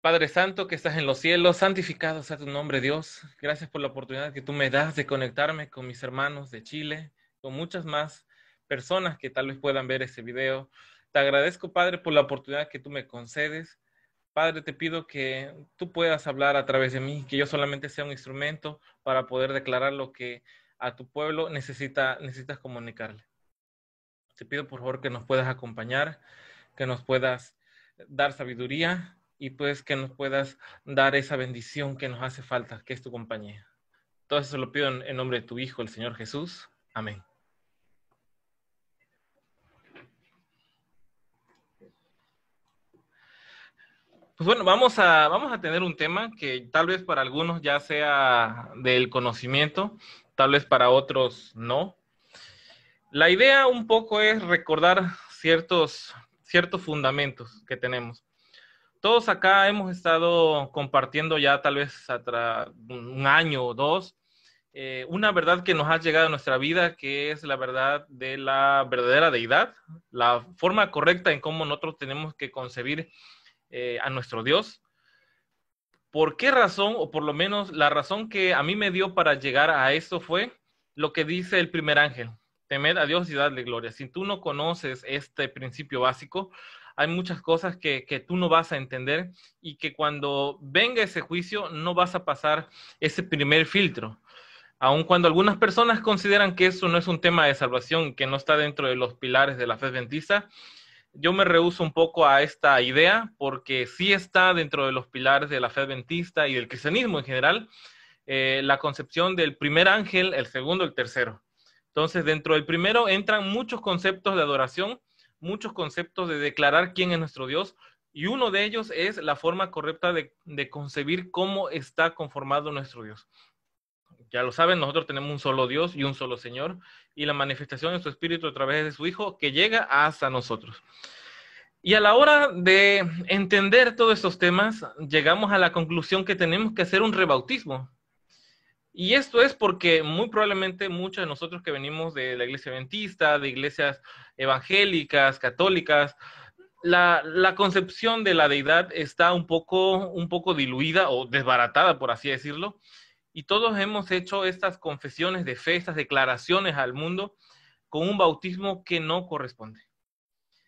Padre Santo que estás en los cielos, santificado sea tu nombre, Dios. Gracias por la oportunidad que tú me das de conectarme con mis hermanos de Chile, con muchas más personas que tal vez puedan ver este video. Te agradezco, Padre, por la oportunidad que tú me concedes. Padre, te pido que tú puedas hablar a través de mí, que yo solamente sea un instrumento para poder declarar lo que a tu pueblo necesita, necesitas comunicarle. Te pido, por favor, que nos puedas acompañar, que nos puedas dar sabiduría y pues que nos puedas dar esa bendición que nos hace falta, que es tu compañía. Todo eso lo pido en, nombre de tu Hijo, el Señor Jesús. Amén. Pues bueno, vamos a, vamos a tener un tema que tal vez para algunos ya sea del conocimiento, tal vez para otros no. La idea un poco es recordar ciertos, ciertos fundamentos que tenemos todos acá hemos estado compartiendo ya tal vez un año o dos eh, una verdad que nos ha llegado a nuestra vida, que es la verdad de la verdadera deidad, la forma correcta en cómo nosotros tenemos que concebir eh, a nuestro Dios. ¿Por qué razón, o por lo menos la razón que a mí me dio para llegar a esto fue lo que dice el primer ángel? Temed a Dios y dadle gloria. Si tú no conoces este principio básico, hay muchas cosas que, tú no vas a entender y que cuando venga ese juicio no vas a pasar ese primer filtro. Aun cuando algunas personas consideran que eso no es un tema de salvación, que no está dentro de los pilares de la fe adventista, yo me rehuso un poco a esta idea porque sí está dentro de los pilares de la fe adventista y del cristianismo en general, eh, la concepción del primer ángel, el segundo, el tercero. Entonces, dentro del primero entran muchos conceptos de adoración muchos conceptos de declarar quién es nuestro Dios y uno de ellos es la forma correcta de, concebir cómo está conformado nuestro Dios. Ya lo saben, nosotros tenemos un solo Dios y un solo Señor y la manifestación de su Espíritu a través de su Hijo que llega hasta nosotros. Y a la hora de entender todos estos temas, llegamos a la conclusión que tenemos que hacer un rebautismo. Y esto es porque muy probablemente muchos de nosotros que venimos de la iglesia adventista, de iglesias evangélicas, católicas, la, concepción de la deidad está un poco, un poco diluida o desbaratada, por así decirlo. Y todos hemos hecho estas confesiones de fe, declaraciones al mundo con un bautismo que no corresponde.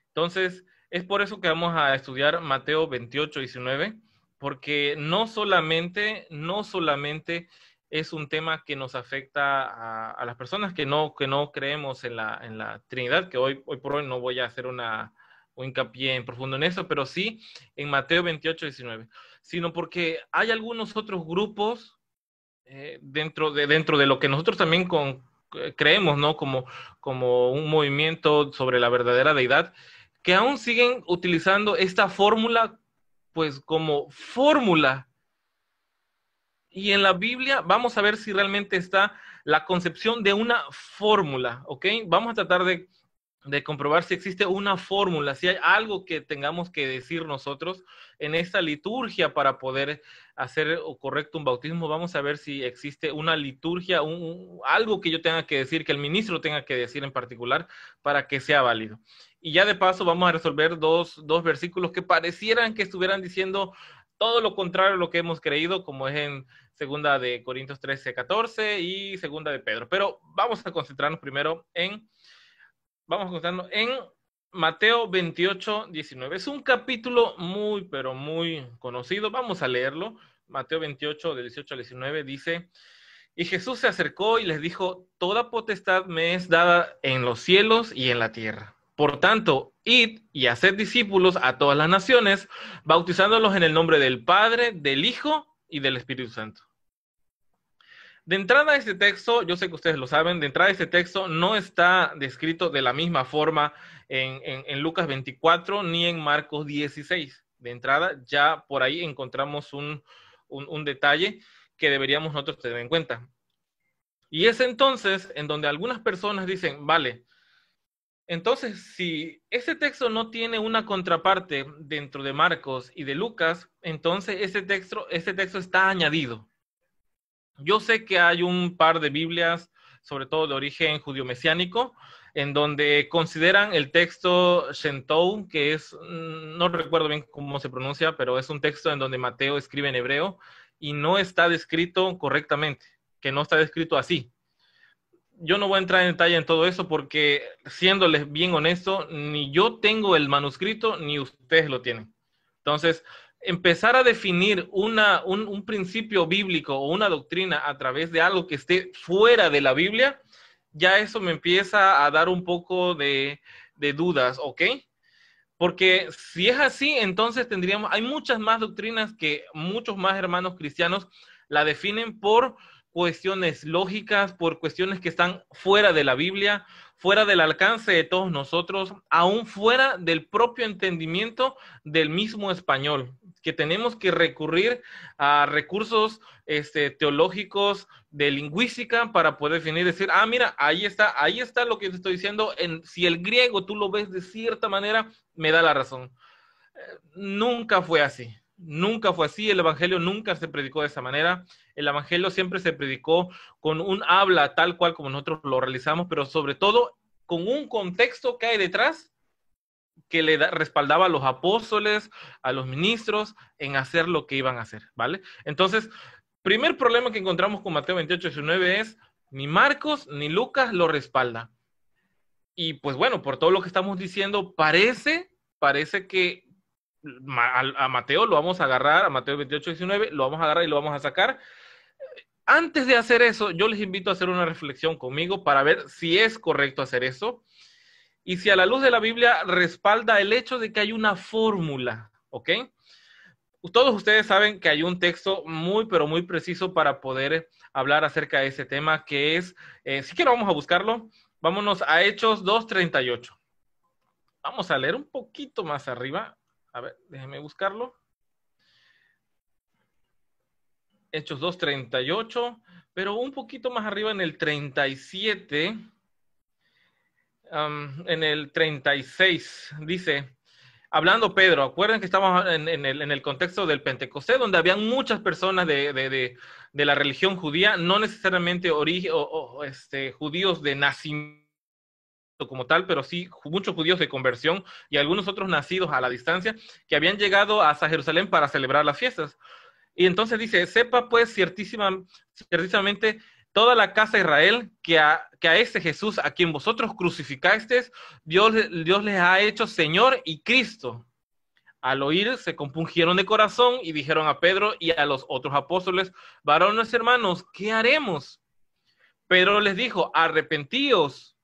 Entonces, es por eso que vamos a estudiar Mateo 28, 19, porque no solamente, no solamente es un tema que nos afecta a, las personas que no, que no creemos en la, en la Trinidad, que hoy, hoy por hoy no voy a hacer una, un hincapié en profundo en eso, pero sí en Mateo 28, 19, sino porque hay algunos otros grupos eh, dentro, de, dentro de lo que nosotros también con, eh, creemos, ¿no? Como, como un movimiento sobre la verdadera deidad, que aún siguen utilizando esta fórmula, pues como fórmula y en la Biblia vamos a ver si realmente está la concepción de una fórmula, ¿ok? Vamos a tratar de, comprobar si existe una fórmula, si hay algo que tengamos que decir nosotros en esta liturgia para poder hacer correcto un bautismo. Vamos a ver si existe una liturgia, algo que yo tenga que decir, que el ministro tenga que decir en particular para que sea válido. Y ya de paso vamos a resolver dos, dos versículos que parecieran que estuvieran diciendo todo lo contrario a lo que hemos creído, como es en segunda de Corintios 13, 14 y segunda de Pedro. Pero vamos a concentrarnos primero en, vamos a concentrarnos en Mateo 28, 19. Es un capítulo muy, pero muy conocido. Vamos a leerlo. Mateo 28, del 18 al 19, dice, y Jesús se acercó y les dijo, toda potestad me es dada en los cielos y en la tierra. Por tanto, id y haced discípulos a todas las naciones, bautizándolos en el nombre del Padre, del Hijo y del Espíritu Santo. De entrada este texto, yo sé que ustedes lo saben, de entrada este texto no está descrito de la misma forma en, Lucas 24 ni en Marcos 16. De entrada, ya por ahí encontramos un, un detalle que deberíamos nosotros tener en cuenta. Y es entonces en donde algunas personas dicen, vale, entonces, si ese texto no tiene una contraparte dentro de Marcos y de Lucas, entonces ese texto, ese texto está añadido. Yo sé que hay un par de Biblias, sobre todo de origen judío-mesiánico, en donde consideran el texto Shentou, que es, mm, no recuerdo bien cómo se pronuncia, pero es un texto en donde Mateo escribe en hebreo y no está descrito correctamente, que no está descrito así. Yo no voy a entrar en detalle en todo eso porque, siéndoles bien honesto, ni yo tengo el manuscrito ni ustedes lo tienen. Entonces, empezar a definir una, un, principio bíblico o una doctrina a través de algo que esté fuera de la Biblia, ya eso me empieza a dar un poco de, de dudas, ¿ok? Porque si es así, entonces tendríamos, hay muchas más doctrinas que muchos más hermanos cristianos la definen por cuestiones lógicas, por cuestiones que están fuera de la Biblia, fuera del alcance de todos nosotros, aún fuera del propio entendimiento del mismo español que tenemos que recurrir a recursos este, teológicos de lingüística para poder definir, decir, ah, mira, ahí está, ahí está lo que te estoy diciendo. En, si el griego tú lo ves de cierta manera, me da la razón. Eh, nunca fue así. Nunca fue así, el Evangelio nunca se predicó de esa manera. El Evangelio siempre se predicó con un habla tal cual como nosotros lo realizamos, pero sobre todo con un contexto que hay detrás que le respaldaba a los apóstoles, a los ministros, en hacer lo que iban a hacer, ¿vale? Entonces, primer problema que encontramos con Mateo 28, 19 es, ni Marcos ni Lucas lo respalda. Y pues bueno, por todo lo que estamos diciendo, parece, parece que a, Mateo lo vamos a agarrar, a Mateo 28, 19, lo vamos a agarrar y lo vamos a sacar. Antes de hacer eso, yo les invito a hacer una reflexión conmigo para ver si es correcto hacer eso y si a la luz de la Biblia respalda el hecho de que hay una fórmula, ¿ok? Todos ustedes saben que hay un texto muy, pero muy preciso para poder hablar acerca de ese tema, que es, eh, si quiero vamos a buscarlo, vámonos a Hechos 2.38. Vamos a leer un poquito más arriba. A ver, déjenme buscarlo. Hechos 2.38, pero un poquito más arriba en el 37 en el 36, dice, hablando Pedro, acuerden que estamos en, el, contexto del Pentecostés, donde habían muchas personas de, la religión judía, no necesariamente o, este, judíos de nacimiento como tal, pero sí muchos judíos de conversión y algunos otros nacidos a la distancia que habían llegado hasta Jerusalén para celebrar las fiestas. Y entonces dice, sepa pues ciertísima, ciertísimamente toda la casa de Israel que a, que a este Jesús a quien vosotros crucificasteis, Dios, Dios les ha hecho Señor y Cristo. Al oír, se compungieron de corazón y dijeron a Pedro y a los otros apóstoles, varones hermanos, ¿qué haremos? Pedro les dijo, arrepentíos.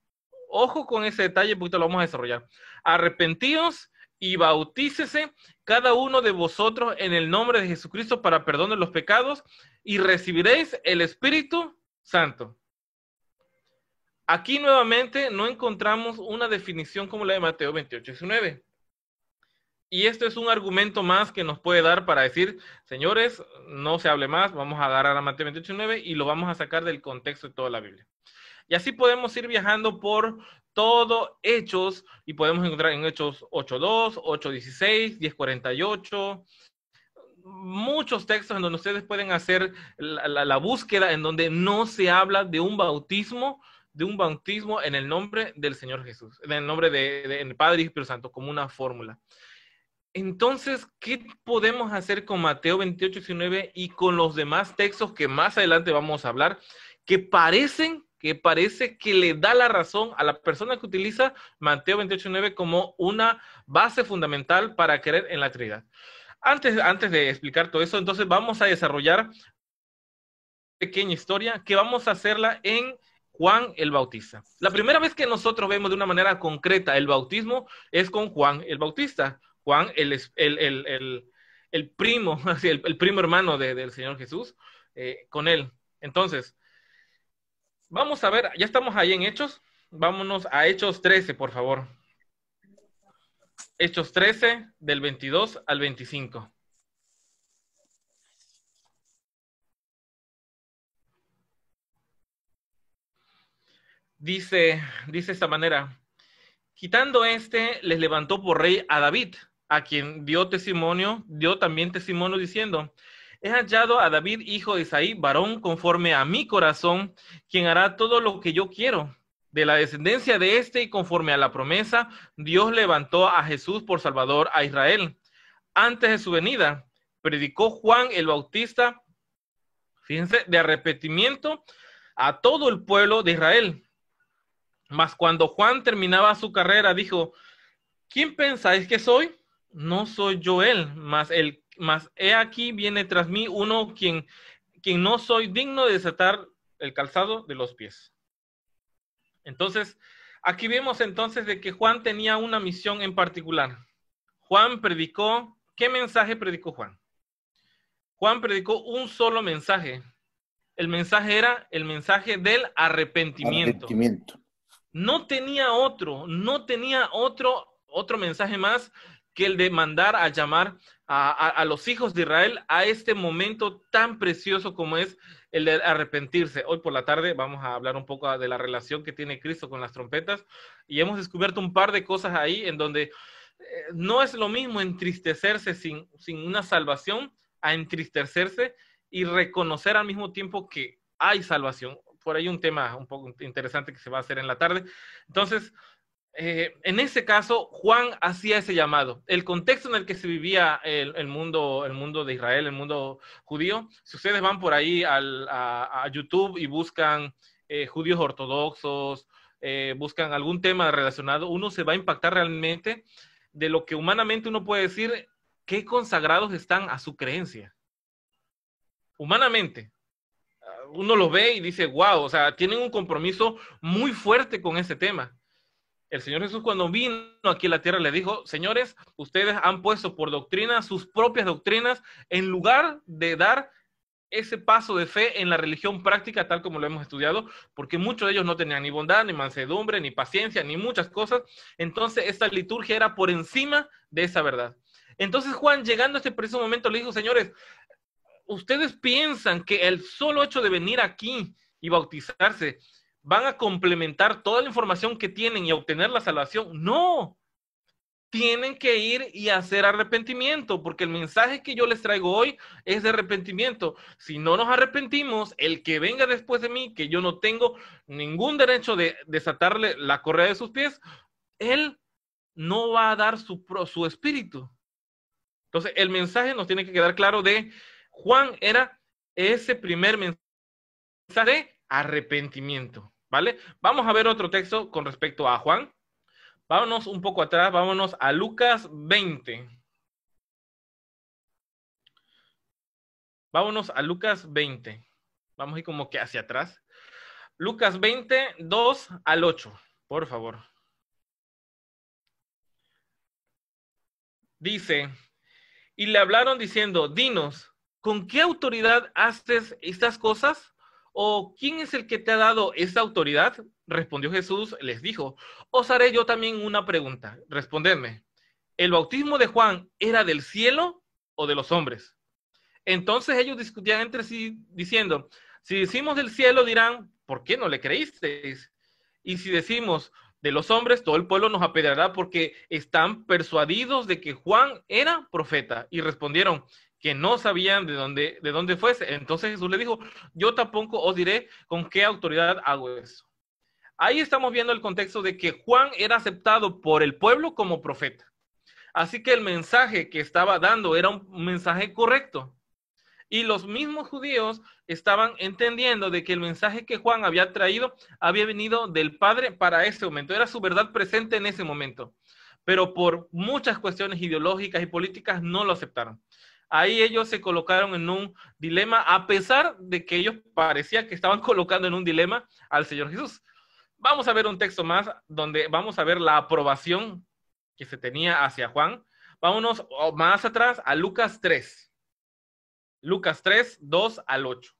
Ojo con ese detalle, porque lo vamos a desarrollar. Arrepentíos y bautícese cada uno de vosotros en el nombre de Jesucristo para perdón de los pecados y recibiréis el Espíritu Santo. Aquí nuevamente no encontramos una definición como la de Mateo 28, 19. Y esto es un argumento más que nos puede dar para decir, señores, no se hable más, vamos a agarrar a Mateo 28, 19 y lo vamos a sacar del contexto de toda la Biblia. Y así podemos ir viajando por todo Hechos y podemos encontrar en Hechos 8.2, 8.16, 10.48, muchos textos en donde ustedes pueden hacer la, búsqueda en donde no se habla de un bautismo, de un bautismo en el nombre del Señor Jesús, en el nombre del Padre y Espíritu Santo, como una fórmula. Entonces, ¿qué podemos hacer con Mateo 28, 19 y con los demás textos que más adelante vamos a hablar, que parecen, que parece que le da la razón a la persona que utiliza Mateo 28, 19 como una base fundamental para creer en la Trinidad? Antes, antes de explicar todo eso, entonces vamos a desarrollar una pequeña historia que vamos a hacerla en Juan el Bautista. La primera vez que nosotros vemos de una manera concreta el bautismo es con Juan el Bautista. Juan, el, el, el, primo, el, primo hermano del Señor Jesús, eh, con él. Entonces, vamos a ver, ya estamos ahí en Hechos. Vámonos a Hechos 13, por favor. Hechos 13, del 22 al 25. Dice, dice esta manera, quitando este, les levantó por rey a David, a quien dio testimonio, dio también testimonio diciendo, he hallado a David, hijo de Isaí, varón conforme a mi corazón, quien hará todo lo que yo quiero. de la descendencia de este y conforme a la promesa, Dios levantó a Jesús por Salvador a Israel. Antes de su venida, predicó Juan el Bautista, fíjense, de arrepentimiento a todo el pueblo de Israel. Mas cuando Juan terminaba su carrera, dijo, ¿quién pensáis que soy? No soy yo él, mas, el, mas he aquí viene tras mí uno quien, quien no soy digno de desatar el calzado de los pies. Entonces, aquí vemos entonces de que Juan tenía una misión en particular. Juan predicó, ¿qué mensaje predicó Juan? Juan predicó un solo mensaje. El mensaje era el mensaje del arrepentimiento. arrepentimiento. No tenía otro, no tenía otro, otro mensaje más que el de mandar a llamar a, los hijos de Israel a este momento tan precioso como es el de arrepentirse. Hoy por la tarde vamos a hablar un poco de la relación que tiene Cristo con las trompetas y hemos descubierto un par de cosas ahí en donde eh, no es lo mismo entristecerse sin, sin una salvación a entristecerse y reconocer al mismo tiempo que hay salvación. Por ahí un tema un poco interesante que se va a hacer en la tarde. Entonces, eh, en ese caso, Juan hacía ese llamado. El contexto en el que se vivía el, mundo, el mundo de Israel, el mundo judío, si ustedes van por ahí a, YouTube y buscan eh, judíos ortodoxos, eh, buscan algún tema relacionado, uno se va a impactar realmente de lo que humanamente uno puede decir, qué consagrados están a su creencia. Humanamente. Uno lo ve y dice, wow, o sea, tienen un compromiso muy fuerte con ese tema. El Señor Jesús cuando vino aquí a la tierra le dijo, señores, ustedes han puesto por doctrina sus propias doctrinas en lugar de dar ese paso de fe en la religión práctica tal como lo hemos estudiado, porque muchos de ellos no tenían ni bondad, ni mansedumbre, ni paciencia, ni muchas cosas. Entonces esta liturgia era por encima de esa verdad. Entonces Juan, llegando a este preciso momento, le dijo, señores, ustedes piensan que el solo hecho de venir aquí y bautizarse van a complementar toda la información que tienen y obtener la salvación. No, tienen que ir y hacer arrepentimiento, porque el mensaje que yo les traigo hoy es de arrepentimiento. Si no nos arrepentimos, el que venga después de mí, que yo no tengo ningún derecho de desatarle la correa de sus pies, él no va a dar su, su espíritu. Entonces, el mensaje nos tiene que quedar claro de Juan era ese primer mensaje arrepentimiento, ¿vale? Vamos a ver otro texto con respecto a Juan. Vámonos un poco atrás, vámonos a Lucas 20. Vámonos a Lucas 20. Vamos a ir como que hacia atrás. Lucas 20, 2 al 8, por favor. Dice, y le hablaron diciendo, dinos, ¿con qué autoridad haces estas cosas? ¿O quién es el que te ha dado esa autoridad? Respondió Jesús, les dijo, os haré yo también una pregunta. Respondedme, ¿el bautismo de Juan era del cielo o de los hombres? Entonces ellos discutían entre sí diciendo, si decimos del cielo dirán, ¿por qué no le creísteis? Y si decimos de los hombres, todo el pueblo nos apedreará porque están persuadidos de que Juan era profeta. Y respondieron, que no sabían de dónde, de dónde fuese. Entonces Jesús le dijo, yo tampoco os diré con qué autoridad hago eso. Ahí estamos viendo el contexto de que Juan era aceptado por el pueblo como profeta. Así que el mensaje que estaba dando era un mensaje correcto. Y los mismos judíos estaban entendiendo de que el mensaje que Juan había traído había venido del Padre para ese momento. Era su verdad presente en ese momento. Pero por muchas cuestiones ideológicas y políticas no lo aceptaron ahí ellos se colocaron en un dilema, a pesar de que ellos parecían que estaban colocando en un dilema al Señor Jesús. Vamos a ver un texto más donde vamos a ver la aprobación que se tenía hacia Juan. Vámonos más atrás a Lucas 3. Lucas 3, 2 al 8.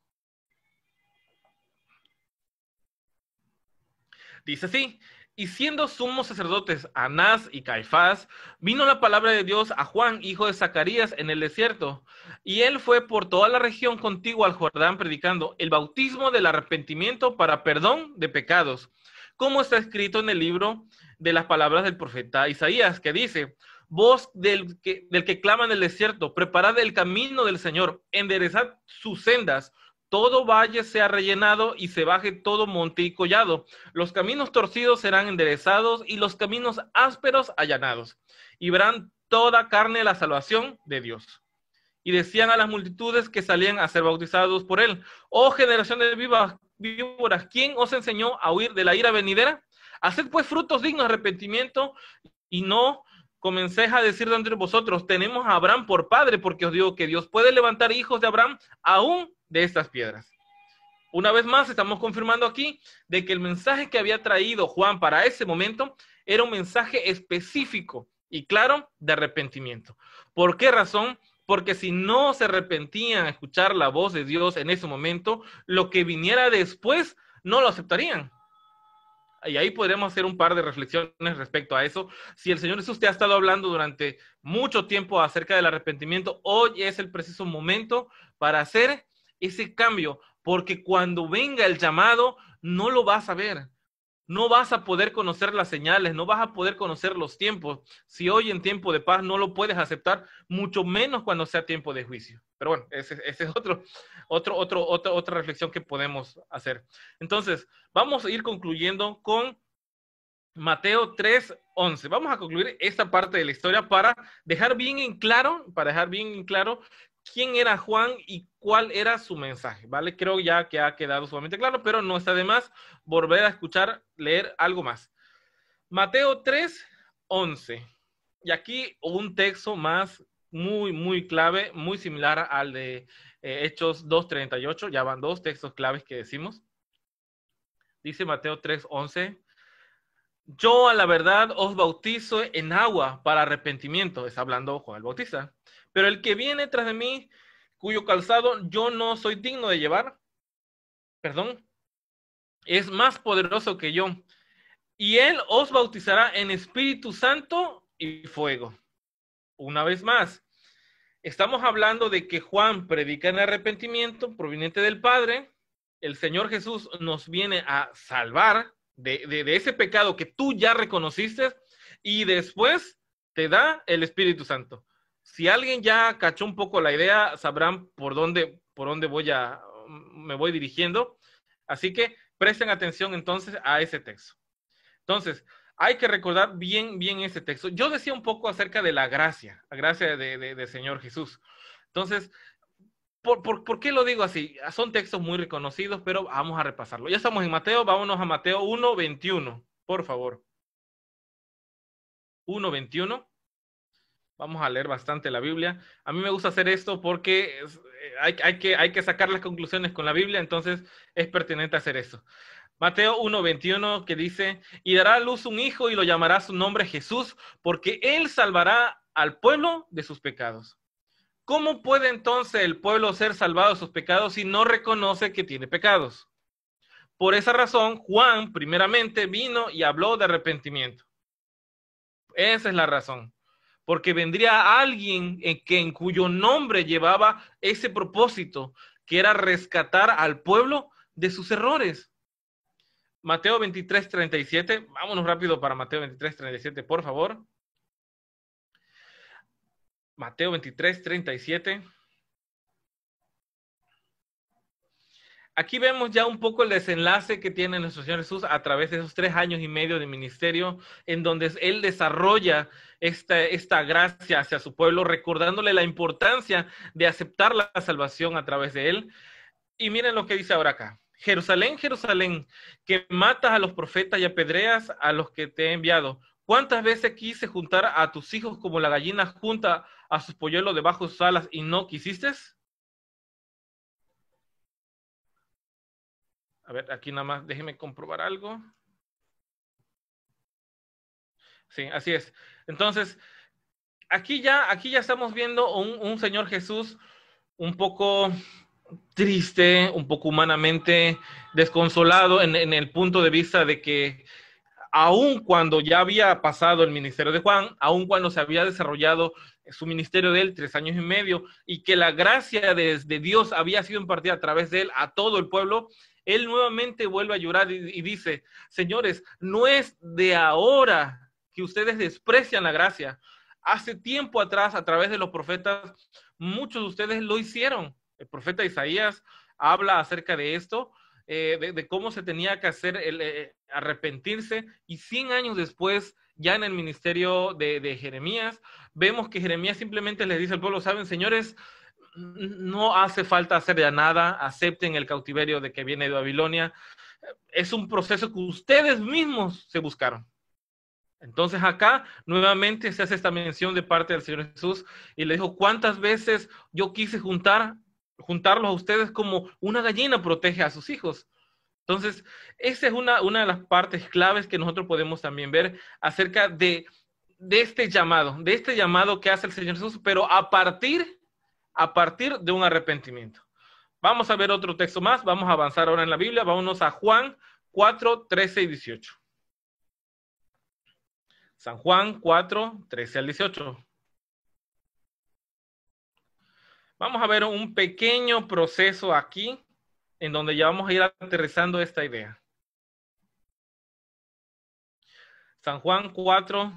Dice así, y siendo sumos sacerdotes Anás y Caifás, vino la palabra de Dios a Juan, hijo de Zacarías, en el desierto. Y él fue por toda la región contigua al Jordán predicando el bautismo del arrepentimiento para perdón de pecados, como está escrito en el libro de las palabras del profeta Isaías, que dice, voz del que, del que clama en el desierto, preparad el camino del Señor, enderezad sus sendas, todo valle sea rellenado y se baje todo monte y collado. Los caminos torcidos serán enderezados y los caminos ásperos allanados. Y verán toda carne la salvación de Dios. Y decían a las multitudes que salían a ser bautizados por él, oh generación de vivas, víboras, ¿quién os enseñó a huir de la ira venidera? Haced pues frutos dignos de arrepentimiento y no comencéis a decir de entre vosotros, tenemos a Abraham por padre, porque os digo que Dios puede levantar hijos de Abraham aún de estas piedras. Una vez más, estamos confirmando aquí de que el mensaje que había traído Juan para ese momento era un mensaje específico y claro de arrepentimiento. ¿Por qué razón? Porque si no se arrepentían a escuchar la voz de Dios en ese momento, lo que viniera después no lo aceptarían. Y ahí podremos hacer un par de reflexiones respecto a eso. Si el Señor Jesús te ha estado hablando durante mucho tiempo acerca del arrepentimiento, hoy es el preciso momento para hacer ese cambio, porque cuando venga el llamado, no lo vas a ver. No vas a poder conocer las señales, no vas a poder conocer los tiempos. Si hoy en tiempo de paz no lo puedes aceptar, mucho menos cuando sea tiempo de juicio. Pero bueno, ese, es otro, otro, otro, otra, otra reflexión que podemos hacer. Entonces, vamos a ir concluyendo con Mateo 3, 11. Vamos a concluir esta parte de la historia para dejar bien en claro, para dejar bien en claro quién era Juan y cuál era su mensaje, ¿vale? Creo ya que ha quedado sumamente claro, pero no está de más volver a escuchar, leer algo más. Mateo 3, 11. Y aquí un texto más muy, muy clave, muy similar al de eh, Hechos 2.38. Ya van dos textos claves que decimos. Dice Mateo 3.11. Yo a la verdad os bautizo en agua para arrepentimiento. Está hablando Juan el Bautista. Pero el que viene tras de mí, cuyo calzado yo no soy digno de llevar, perdón, es más poderoso que yo. Y él os bautizará en Espíritu Santo y fuego. Una vez más, estamos hablando de que Juan predica en arrepentimiento proveniente del Padre. El Señor Jesús nos viene a salvar de, de ese pecado que tú ya reconociste y después te da el Espíritu Santo si alguien ya cachó un poco la idea, sabrán por dónde, por dónde voy a, me voy dirigiendo. Así que presten atención entonces a ese texto. Entonces, hay que recordar bien, bien ese texto. Yo decía un poco acerca de la gracia, la gracia del de, Señor Jesús. Entonces, ¿por, por, por qué lo digo así? Son textos muy reconocidos, pero vamos a repasarlo. Ya estamos en Mateo, vámonos a Mateo 1, 21, por favor. 1, 21. Vamos a leer bastante la Biblia. A mí me gusta hacer esto porque eh, hay, que, hay que sacar las conclusiones con la Biblia, entonces es pertinente hacer eso. Mateo 1:21 que dice, y dará a luz un hijo y lo llamará su nombre Jesús, porque él salvará al pueblo de sus pecados. ¿Cómo puede entonces el pueblo ser salvado de sus pecados si no reconoce que tiene pecados? Por esa razón, Juan primeramente vino y habló de arrepentimiento. Esa es la razón porque vendría alguien en, que, en cuyo nombre llevaba ese propósito, que era rescatar al pueblo de sus errores. Mateo 23, 37, vámonos rápido para Mateo 23, 37, por favor. Mateo 23, 37. Aquí vemos ya un poco el desenlace que tiene nuestro Señor Jesús a través de esos tres años y medio de ministerio, en donde Él desarrolla esta, esta gracia hacia su pueblo, recordándole la importancia de aceptar la salvación a través de Él. Y miren lo que dice ahora acá. Jerusalén, Jerusalén, que matas a los profetas y apedreas a los que te he enviado. ¿Cuántas veces quise juntar a tus hijos como la gallina junta a sus polluelos debajo de sus alas y no quisiste? A ver, aquí nada más, déjeme comprobar algo. Sí, así es. Entonces, aquí ya, aquí ya estamos viendo un, un Señor Jesús un poco triste, un poco humanamente desconsolado en, en, el punto de vista de que aun cuando ya había pasado el ministerio de Juan, aun cuando se había desarrollado su ministerio de él tres años y medio y que la gracia de, Dios había sido impartida a través de él a todo el pueblo, él nuevamente vuelve a llorar y, dice, señores, no es de ahora que ustedes desprecian la gracia. Hace tiempo atrás, a través de los profetas, muchos de ustedes lo hicieron. El profeta Isaías habla acerca de esto, eh, de, cómo se tenía que hacer el eh, arrepentirse, y 100 años después, ya en el ministerio de, de Jeremías, vemos que Jeremías simplemente les dice al pueblo, saben, señores, no hace falta hacer ya nada, acepten el cautiverio de que viene de Babilonia. Es un proceso que ustedes mismos se buscaron. Entonces acá nuevamente se hace esta mención de parte del Señor Jesús y le dijo, ¿cuántas veces yo quise juntar, juntarlos a ustedes como una gallina protege a sus hijos? Entonces, esa es una, una de las partes claves que nosotros podemos también ver acerca de, de este llamado, de este llamado que hace el Señor Jesús, pero a partir, a partir de un arrepentimiento. Vamos a ver otro texto más, vamos a avanzar ahora en la Biblia, vámonos a Juan 4, 13 y 18. San Juan 4, 13 al 18. Vamos a ver un pequeño proceso aquí en donde ya vamos a ir aterrizando esta idea. San Juan 4,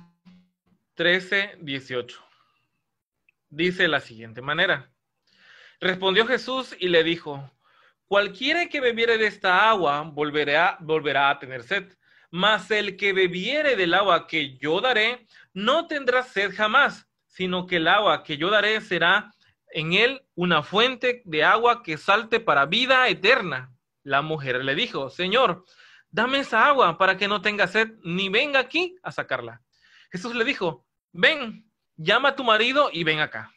13, 18. Dice la siguiente manera. Respondió Jesús y le dijo, cualquiera que bebiere de esta agua volverá, volverá a tener sed mas el que bebiere del agua que yo daré, no tendrá sed jamás, sino que el agua que yo daré será en él una fuente de agua que salte para vida eterna. La mujer le dijo, Señor, dame esa agua para que no tenga sed, ni venga aquí a sacarla. Jesús le dijo, ven, llama a tu marido y ven acá.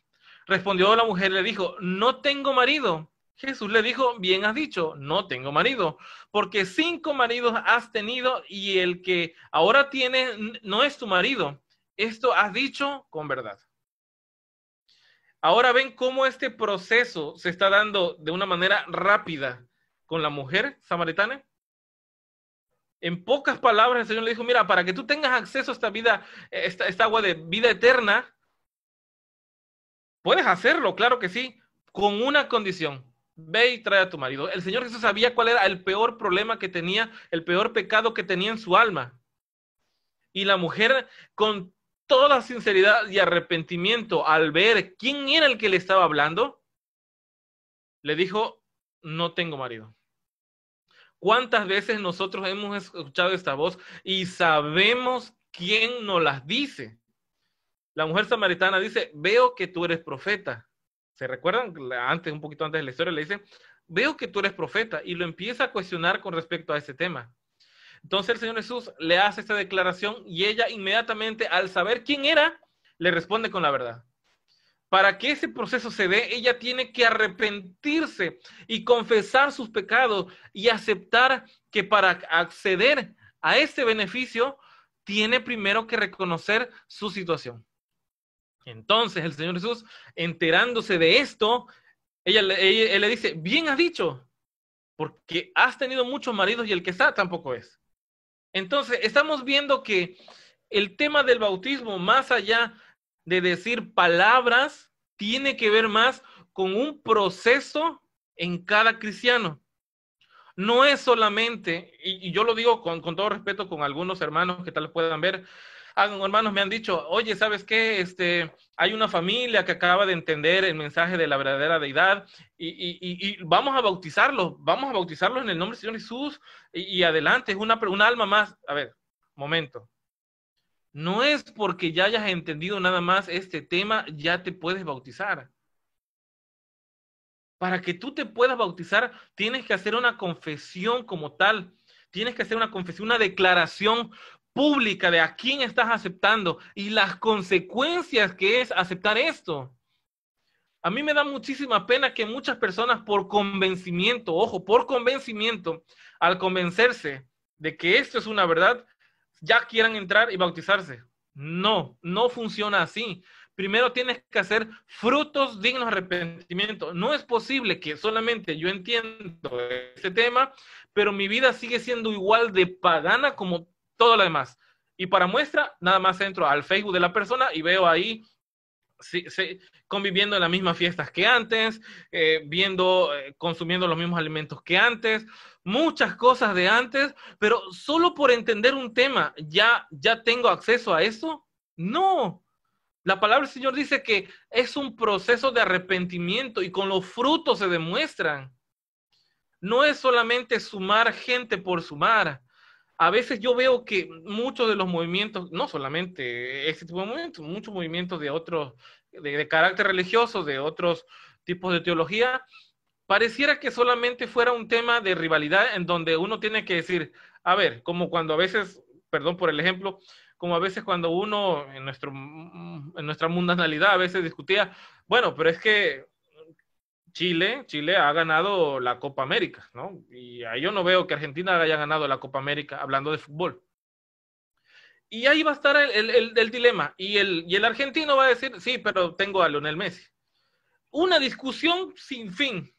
Respondió la mujer y le dijo, no tengo marido. Jesús le dijo, bien has dicho, no tengo marido, porque cinco maridos has tenido y el que ahora tienes no es tu marido. Esto has dicho con verdad. Ahora ven cómo este proceso se está dando de una manera rápida con la mujer samaritana. En pocas palabras, el Señor le dijo, mira, para que tú tengas acceso a esta vida, esta, esta agua de vida eterna, puedes hacerlo, claro que sí, con una condición ve y trae a tu marido. El Señor Jesús sabía cuál era el peor problema que tenía, el peor pecado que tenía en su alma. Y la mujer, con toda sinceridad y arrepentimiento, al ver quién era el que le estaba hablando, le dijo, no tengo marido. ¿Cuántas veces nosotros hemos escuchado esta voz y sabemos quién nos las dice? La mujer samaritana dice, veo que tú eres profeta. ¿Se recuerdan? Antes, un poquito antes de la historia, le dice, veo que tú eres profeta y lo empieza a cuestionar con respecto a ese tema. Entonces el Señor Jesús le hace esta declaración y ella inmediatamente, al saber quién era, le responde con la verdad. Para que ese proceso se dé, ella tiene que arrepentirse y confesar sus pecados y aceptar que para acceder a este beneficio, tiene primero que reconocer su situación. Entonces el Señor Jesús, enterándose de esto, ella, él le dice, bien has dicho, porque has tenido muchos maridos y el que está tampoco es. Entonces, estamos viendo que el tema del bautismo, más allá de decir palabras, tiene que ver más con un proceso en cada cristiano. No es solamente, y, yo lo digo con, todo respeto con algunos hermanos que tal puedan ver, hermanos me han dicho, oye, ¿sabes qué? Este, hay una familia que acaba de entender el mensaje de la verdadera deidad y, vamos a bautizarlos, vamos a bautizarlos en el nombre del Señor Jesús y, adelante, es una, una alma más. A ver, momento. No es porque ya hayas entendido nada más este tema, ya te puedes bautizar. Para que tú te puedas bautizar, tienes que hacer una confesión como tal. Tienes que hacer una confesión, una declaración pública de a quién estás aceptando y las consecuencias que es aceptar esto. A mí me da muchísima pena que muchas personas por convencimiento, ojo, por convencimiento, al convencerse de que esto es una verdad, ya quieran entrar y bautizarse. No, no funciona así. Primero tienes que hacer frutos dignos de arrepentimiento. No es posible que solamente yo entiendo este tema, pero mi vida sigue siendo igual de pagana como todo lo demás. Y para muestra, nada más entro al Facebook de la persona y veo ahí conviviendo en las mismas fiestas que antes, eh, viendo, eh, consumiendo los mismos alimentos que antes, muchas cosas de antes, pero solo por entender un tema, ¿ya, ya tengo acceso a eso? No. La palabra del Señor dice que es un proceso de arrepentimiento y con los frutos se demuestran. no es solamente sumar gente por sumar. A veces yo veo que muchos de los movimientos, no solamente este tipo de movimientos, muchos movimientos de otros, de, carácter religioso, de otros tipos de teología, pareciera que solamente fuera un tema de rivalidad en donde uno tiene que decir, a ver, como cuando a veces, perdón por el ejemplo, como a veces cuando uno en, nuestro, en nuestra mundanalidad a veces discutía, bueno, pero es que Chile, Chile ha ganado la Copa América, ¿no? Y yo no veo que Argentina haya ganado la Copa América hablando de fútbol. Y ahí va a estar el, el, dilema. Y el, y el argentino va a decir, sí, pero tengo a Lionel Messi. Una discusión sin fin.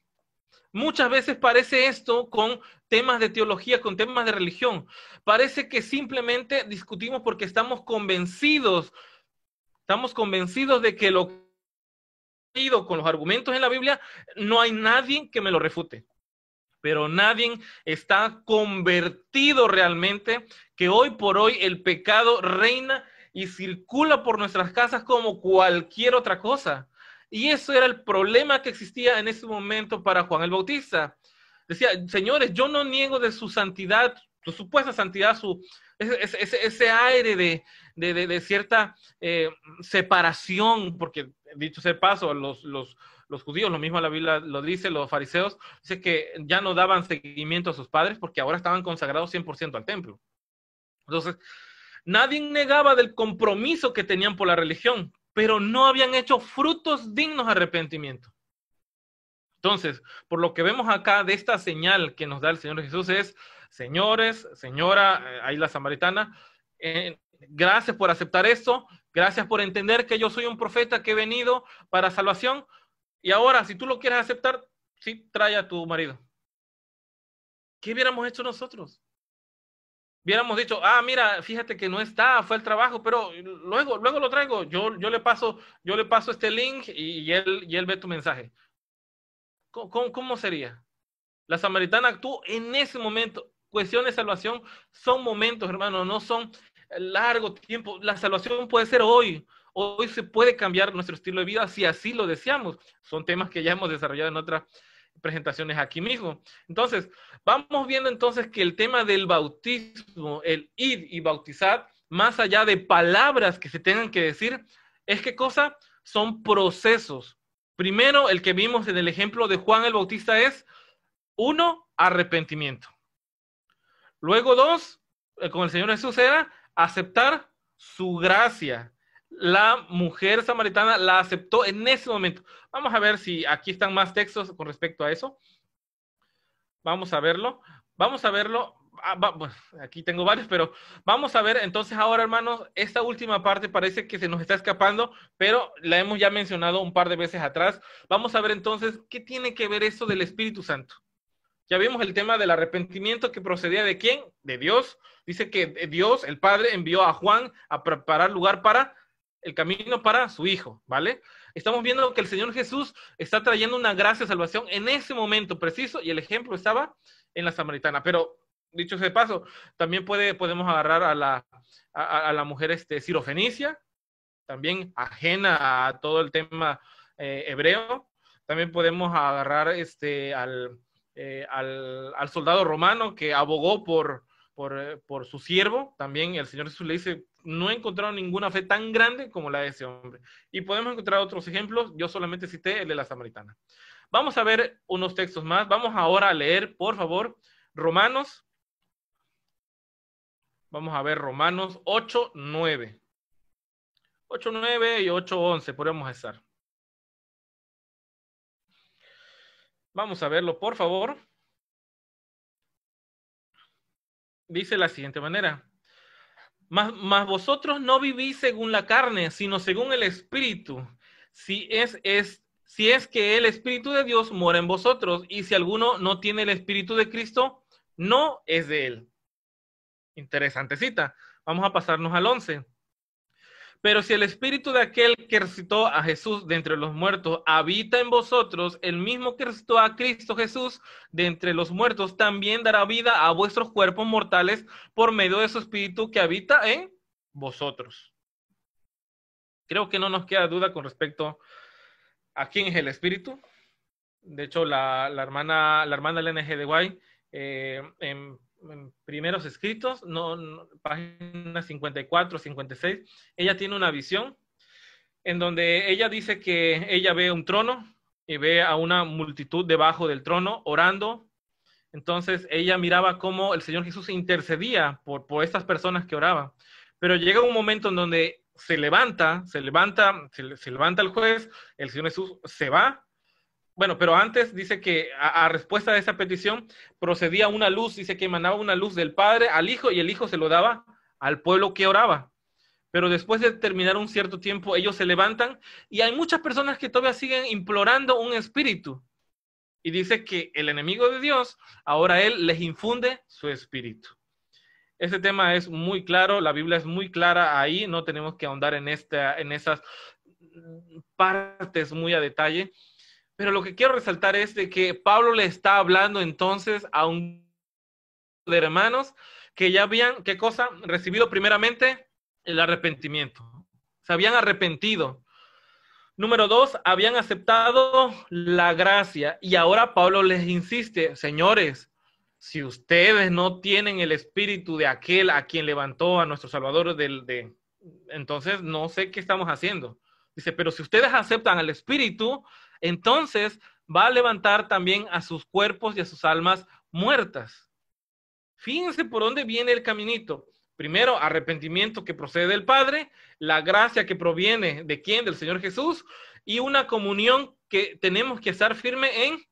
Muchas veces parece esto con temas de teología, con temas de religión. Parece que simplemente discutimos porque estamos convencidos, estamos convencidos de que lo con los argumentos en la Biblia, no hay nadie que me lo refute. Pero nadie está convertido realmente que hoy por hoy el pecado reina y circula por nuestras casas como cualquier otra cosa. Y eso era el problema que existía en ese momento para Juan el Bautista. Decía, señores, yo no niego de su santidad, su supuesta santidad, su, ese, aire de, de, de, cierta eh, separación, porque dicho sea paso, los, los, los judíos, lo mismo la Biblia lo dice, los fariseos, dice que ya no daban seguimiento a sus padres porque ahora estaban consagrados 100% al templo. Entonces, nadie negaba del compromiso que tenían por la religión, pero no habían hecho frutos dignos de arrepentimiento. Entonces, por lo que vemos acá de esta señal que nos da el Señor Jesús es, señores, señora, eh, ahí la samaritana, eh, gracias por aceptar esto, gracias por entender que yo soy un profeta que he venido para salvación. Y ahora, si tú lo quieres aceptar, sí, trae a tu marido. ¿Qué hubiéramos hecho nosotros? Hubiéramos dicho, ah, mira, fíjate que no está, fue el trabajo, pero luego, luego lo traigo, yo, yo le paso, yo le paso este link y, él, y él ve tu mensaje. ¿Cómo, cómo sería? La samaritana actuó en ese momento. Cuestión de salvación son momentos, hermano, no son largo tiempo. La salvación puede ser hoy. Hoy se puede cambiar nuestro estilo de vida si así lo deseamos. Son temas que ya hemos desarrollado en otras presentaciones aquí mismo. Entonces, vamos viendo entonces que el tema del bautismo, el ir y bautizar, más allá de palabras que se tengan que decir, es qué cosa? Son procesos. Primero, el que vimos en el ejemplo de Juan el Bautista es, uno, arrepentimiento. Luego, dos, eh, con el Señor Jesús era aceptar su gracia. La mujer samaritana la aceptó en ese momento. Vamos a ver si aquí están más textos con respecto a eso. Vamos a verlo. Vamos a verlo. Ah, aquí tengo varios, pero vamos a ver entonces ahora, hermanos, esta última parte parece que se nos está escapando, pero la hemos ya mencionado un par de veces atrás. Vamos a ver entonces qué tiene que ver esto del Espíritu Santo. Ya vimos el tema del arrepentimiento que procedía de quién? De Dios. Dice que Dios, el Padre, envió a Juan a preparar lugar para el camino para su Hijo, ¿vale? Estamos viendo que el Señor Jesús está trayendo una gracia de salvación en ese momento preciso y el ejemplo estaba en la samaritana. Pero, dicho ese paso, también puede, podemos agarrar a la, a, la mujer este, sirofenicia, también ajena a todo el tema eh, hebreo. También podemos agarrar este, al, eh, al, al, soldado romano que abogó por, eh, por, su siervo, también el Señor Jesús le dice, no he encontrado ninguna fe tan grande como la de ese hombre. Y podemos encontrar otros ejemplos, yo solamente cité el de la samaritana. Vamos a ver unos textos más, vamos ahora a leer, por favor, Romanos. Vamos a ver Romanos 8, 9. 8, 9 y 8, 11 podemos estar. Vamos a verlo, por favor. Dice la siguiente manera. Mas, vosotros no vivís según la carne, sino según el Espíritu. Si es, es, si es que el Espíritu de Dios mora en vosotros, y si alguno no tiene el Espíritu de Cristo, no es de él. Interesante cita. Vamos a pasarnos al 11. Pero si el espíritu de aquel que resucitó a Jesús de entre los muertos habita en vosotros, el mismo que resucitó a Cristo Jesús de entre los muertos también dará vida a vuestros cuerpos mortales por medio de su espíritu que habita en vosotros. Creo que no nos queda duda con respecto a quién es el espíritu. De hecho, la, hermana, la hermana Elena G. de Guay, eh, en, primeros escritos, no, página 54, 56, ella tiene una visión en donde ella dice que ella ve un trono y ve a una multitud debajo del trono orando. Entonces ella miraba cómo el Señor Jesús intercedía por, por estas personas que oraban. Pero llega un momento en donde se levanta, se levanta, se, levanta el juez, el Señor Jesús se va. Bueno, pero antes dice que a, respuesta de esa petición procedía una luz, dice que emanaba una luz del Padre al Hijo y el Hijo se lo daba al pueblo que oraba. Pero después de terminar un cierto tiempo, ellos se levantan y hay muchas personas que todavía siguen implorando un espíritu. Y dice que el enemigo de Dios, ahora él les infunde su espíritu. Este tema es muy claro, la Biblia es muy clara ahí, no tenemos que ahondar en, esta, en esas partes muy a detalle. Pero lo que quiero resaltar es de que Pablo le está hablando entonces a un de hermanos que ya habían, ¿qué cosa? Recibido primeramente el arrepentimiento. Se habían arrepentido. Número dos, habían aceptado la gracia. Y ahora Pablo les insiste, señores, si ustedes no tienen el espíritu de aquel a quien levantó a nuestro Salvador del, de, entonces no sé qué estamos haciendo. Dice, pero si ustedes aceptan al espíritu, entonces va a levantar también a sus cuerpos y a sus almas muertas. Fíjense por dónde viene el caminito. Primero, arrepentimiento que procede del Padre, la gracia que proviene de quién, del Señor Jesús, y una comunión que tenemos que estar firme en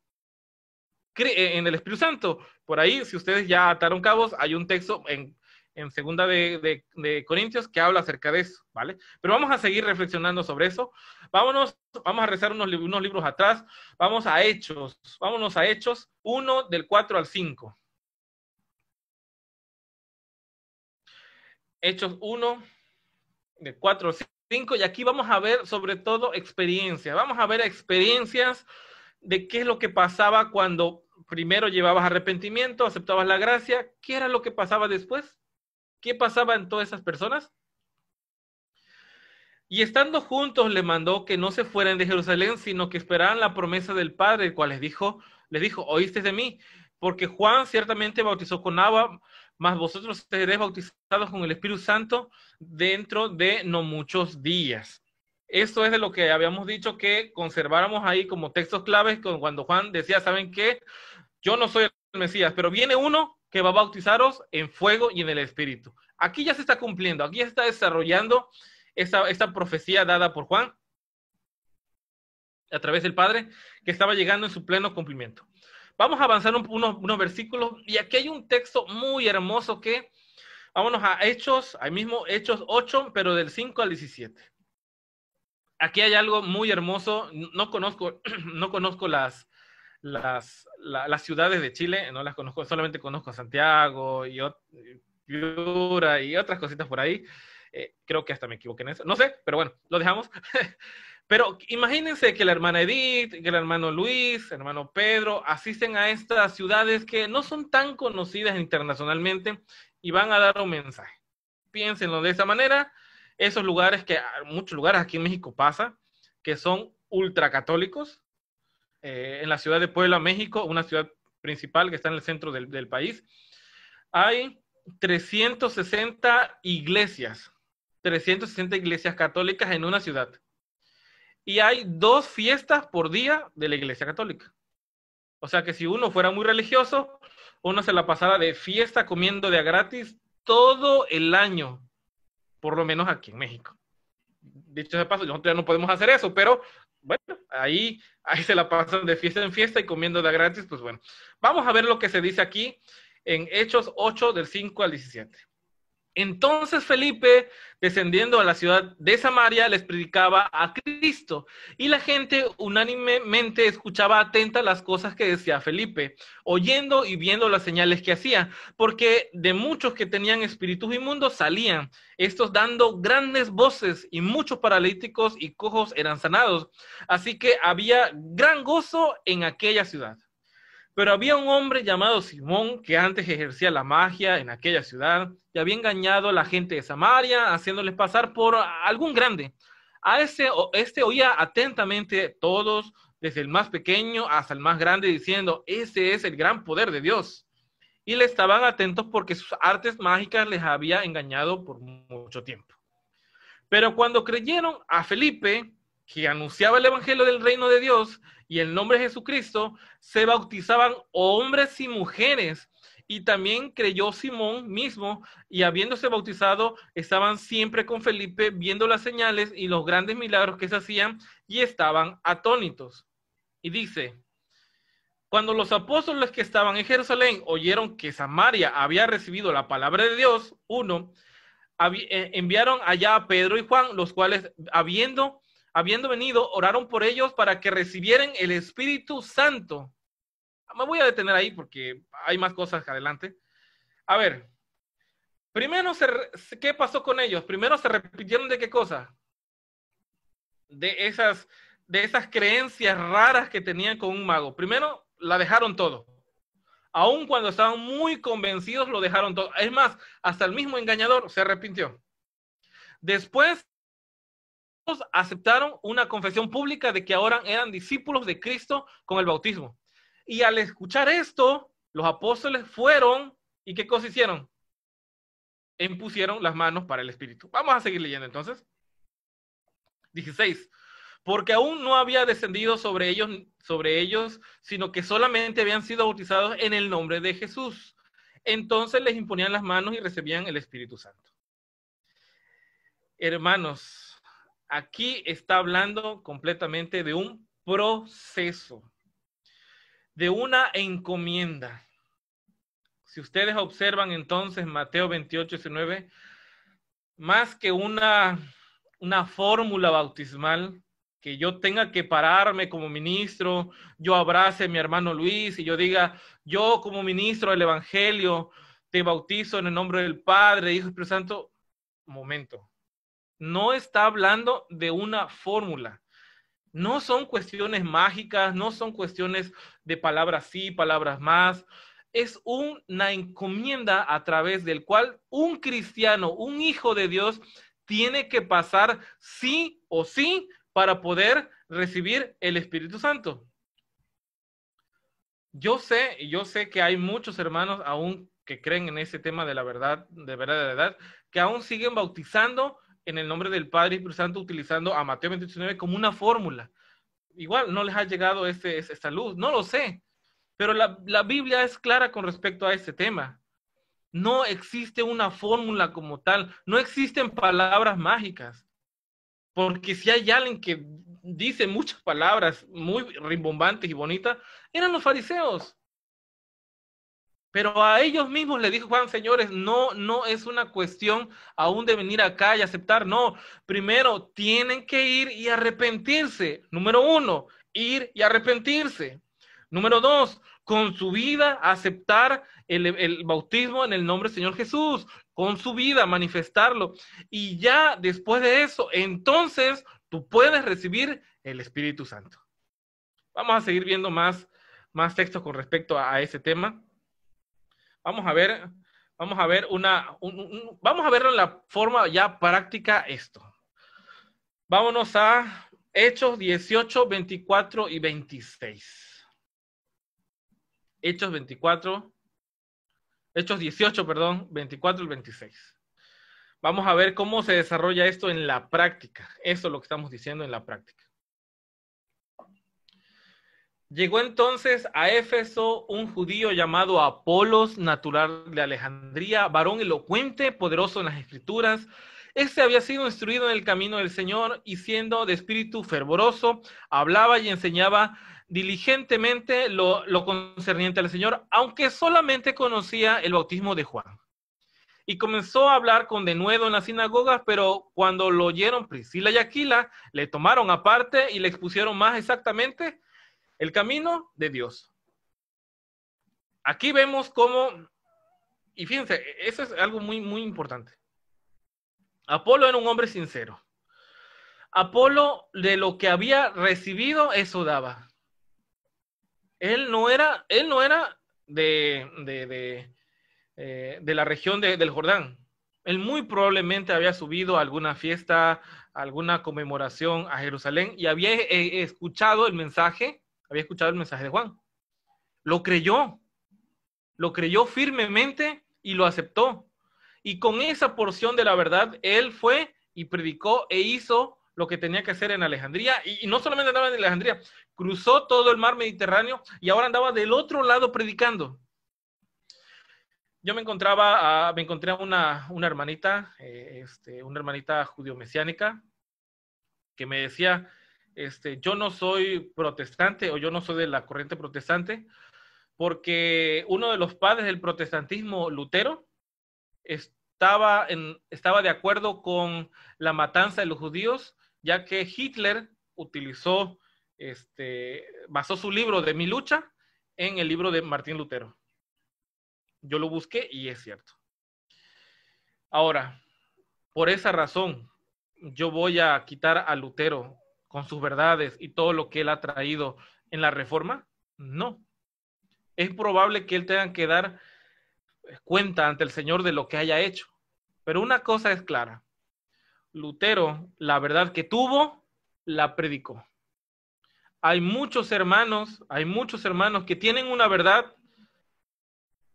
en el Espíritu Santo. Por ahí, si ustedes ya ataron cabos, hay un texto en, en segunda de, de, Corintios que habla acerca de eso, ¿vale? Pero vamos a seguir reflexionando sobre eso. Vámonos, vamos a rezar unos, unos libros atrás. Vamos a Hechos, vámonos a Hechos 1 del 4 al 5. Hechos 1 del 4 al 5 y aquí vamos a ver sobre todo experiencias. Vamos a ver experiencias de qué es lo que pasaba cuando primero llevabas arrepentimiento, aceptabas la gracia, ¿qué era lo que pasaba después? ¿Qué pasaba en todas esas personas? Y estando juntos le mandó que no se fueran de Jerusalén, sino que esperaran la promesa del Padre, el cual les dijo, les dijo, oíste de mí, porque Juan ciertamente bautizó con agua, mas vosotros seréis bautizados con el Espíritu Santo dentro de no muchos días. Esto es de lo que habíamos dicho que conserváramos ahí como textos claves cuando Juan decía, ¿saben qué? Yo no soy el Mesías, pero viene uno que va a bautizaros en fuego y en el Espíritu. Aquí ya se está cumpliendo, aquí ya está desarrollando esta, profecía dada por Juan a través del Padre, que estaba llegando en su pleno cumplimiento. Vamos a avanzar unos, unos versículos y aquí hay un texto muy hermoso que, vámonos a Hechos, ahí mismo Hechos 8, pero del 5 al 17. Aquí hay algo muy hermoso, no conozco, no conozco las, las, las ciudades de Chile, no las conozco, solamente conozco Santiago y Piura y otras cositas por ahí. Eh, creo que hasta me equivoqué en eso. No sé, pero bueno, lo dejamos. pero imagínense que la hermana Edith, que el hermano Luis, el hermano Pedro asisten a estas ciudades que no son tan conocidas internacionalmente y van a dar un mensaje. Piénsenlo de esa manera. Esos lugares que muchos lugares aquí en México pasa, que son ultracatólicos, eh, en la ciudad de Puebla, México, una ciudad principal que está en el centro del, país, hay 360 iglesias, 360 iglesias católicas en una ciudad. Y hay dos fiestas por día de la iglesia católica. O sea que si uno fuera muy religioso, uno se la pasara de fiesta comiendo de a gratis todo el año, por lo menos aquí en México. Dicho de paso, nosotros ya no podemos hacer eso, pero bueno, ahí, ahí se la pasan de fiesta en fiesta y comiendo de gratis, pues bueno. Vamos a ver lo que se dice aquí en Hechos 8 del 5 al 17. Entonces Felipe, descendiendo a la ciudad de Samaria, les predicaba a Cristo y la gente unánimemente escuchaba atenta las cosas que decía Felipe, oyendo y viendo las señales que hacía, porque de muchos que tenían espíritus inmundos salían, estos dando grandes voces y muchos paralíticos y cojos eran sanados. Así que había gran gozo en aquella ciudad. Pero había un hombre llamado Simón que antes ejercía la magia en aquella ciudad y había engañado a la gente de Samaria, haciéndoles pasar por algún grande. A ese, este oía atentamente todos desde el más pequeño hasta el más grande, diciendo, ese es el gran poder de Dios. Y le estaban atentos porque sus artes mágicas les había engañado por mucho tiempo. Pero cuando creyeron a Felipe, que anunciaba el Evangelio del reino de Dios y el nombre de Jesucristo, se bautizaban hombres y mujeres y también creyó Simón mismo, y habiéndose bautizado, estaban siempre con Felipe viendo las señales y los grandes milagros que se hacían, y estaban atónitos. Y dice, cuando los apóstoles que estaban en Jerusalén oyeron que Samaria había recibido la palabra de Dios, uno, eh, enviaron allá a Pedro y Juan, los cuales, habiendo, habiendo venido, oraron por ellos para que recibieran el Espíritu Santo me voy a detener ahí porque hay más cosas adelante. A ver, primero, ¿qué pasó con ellos? Primero se repitieron de qué cosa? De esas, de esas creencias raras que tenían con un mago. Primero, la dejaron todo. Aun cuando estaban muy convencidos, lo dejaron todo. Es más, hasta el mismo engañador se arrepintió. Después, aceptaron una confesión pública de que ahora eran discípulos de Cristo con el bautismo. Y al escuchar esto, los apóstoles fueron y qué cosa hicieron? Impusieron las manos para el Espíritu. Vamos a seguir leyendo entonces. 16. Porque aún no había descendido sobre ellos, sobre ellos, sino que solamente habían sido bautizados en el nombre de Jesús. Entonces les imponían las manos y recibían el Espíritu Santo. Hermanos, aquí está hablando completamente de un proceso de una encomienda. Si ustedes observan entonces Mateo 28, 19, más que una, una fórmula bautismal, que yo tenga que pararme como ministro, yo abrace a mi hermano Luis y yo diga, yo como ministro del Evangelio te bautizo en el nombre del Padre, Hijo y Espíritu Santo. Momento. No está hablando de una fórmula no son cuestiones mágicas, no son cuestiones de palabras sí, palabras más. Es una encomienda a través del cual un cristiano, un hijo de Dios, tiene que pasar sí o sí para poder recibir el Espíritu Santo. Yo sé, yo sé que hay muchos hermanos aún que creen en ese tema de la verdad, de verdad, de verdad, que aún siguen bautizando en el nombre del Padre y Espíritu Santo utilizando a Mateo 29 como una fórmula. Igual no les ha llegado ese, esa luz, no lo sé, pero la, la Biblia es clara con respecto a este tema. No existe una fórmula como tal, no existen palabras mágicas, porque si hay alguien que dice muchas palabras muy rimbombantes y bonitas, eran los fariseos. Pero a ellos mismos le dijo Juan, señores, no, no es una cuestión aún de venir acá y aceptar, no. Primero, tienen que ir y arrepentirse. Número uno, ir y arrepentirse. Número dos, con su vida aceptar el, bautismo en el nombre del Señor Jesús, con su vida manifestarlo. Y ya después de eso, entonces tú puedes recibir el Espíritu Santo. Vamos a seguir viendo más, más textos con respecto a ese tema. Vamos a ver, vamos a ver una, vamos a verlo en la forma ya práctica esto. Vámonos a Hechos 18, 24 y 26. Hechos 24, Hechos 18, perdón, 24 y 26. Vamos a ver cómo se desarrolla esto en la práctica. Esto es lo que estamos diciendo en la práctica. Llegó entonces a Éfeso un judío llamado Apolos, natural de Alejandría, varón elocuente, poderoso en las escrituras. Este había sido instruido en el camino del Señor y siendo de espíritu fervoroso, hablaba y enseñaba diligentemente lo, lo concerniente al Señor, aunque solamente conocía el bautismo de Juan. Y comenzó a hablar con denuedo en las sinagogas, pero cuando lo oyeron Priscila y Aquila, le tomaron aparte y le expusieron más exactamente el camino de Dios. Aquí vemos cómo, y fíjense, eso es algo muy, muy importante. Apolo era un hombre sincero. Apolo de lo que había recibido, eso daba. Él no era, él no era de, de, de, eh, la región del Jordán. Él muy probablemente había subido a alguna fiesta, alguna conmemoración a Jerusalén y había eh, escuchado el mensaje, había escuchado el mensaje de Juan. Lo creyó, lo creyó firmemente y lo aceptó. Y con esa porción de la verdad, él fue y predicó e hizo lo que tenía que hacer en Alejandría. Y, no solamente andaba en Alejandría, cruzó todo el mar Mediterráneo y ahora andaba del otro lado predicando. Yo me encontraba, me encontré a una, una hermanita, eh, este, una hermanita judío-mesiánica, que me decía, este, yo no soy protestante o yo no soy de la corriente protestante, porque uno de los padres del protestantismo, Lutero, estaba, estaba de acuerdo con la matanza de los judíos, ya que Hitler utilizó, este, basó su libro de Mi lucha en el libro de Martín Lutero. Yo lo busqué y es cierto. Ahora, por esa razón, yo voy a quitar a Lutero con sus verdades y todo lo que él ha traído en la reforma. No. Es probable que él tenga que dar cuenta ante el Señor de lo que haya hecho. Pero una cosa es clara. Lutero, la verdad que tuvo, la predicó. Hay muchos hermanos, hay muchos hermanos que tienen una verdad,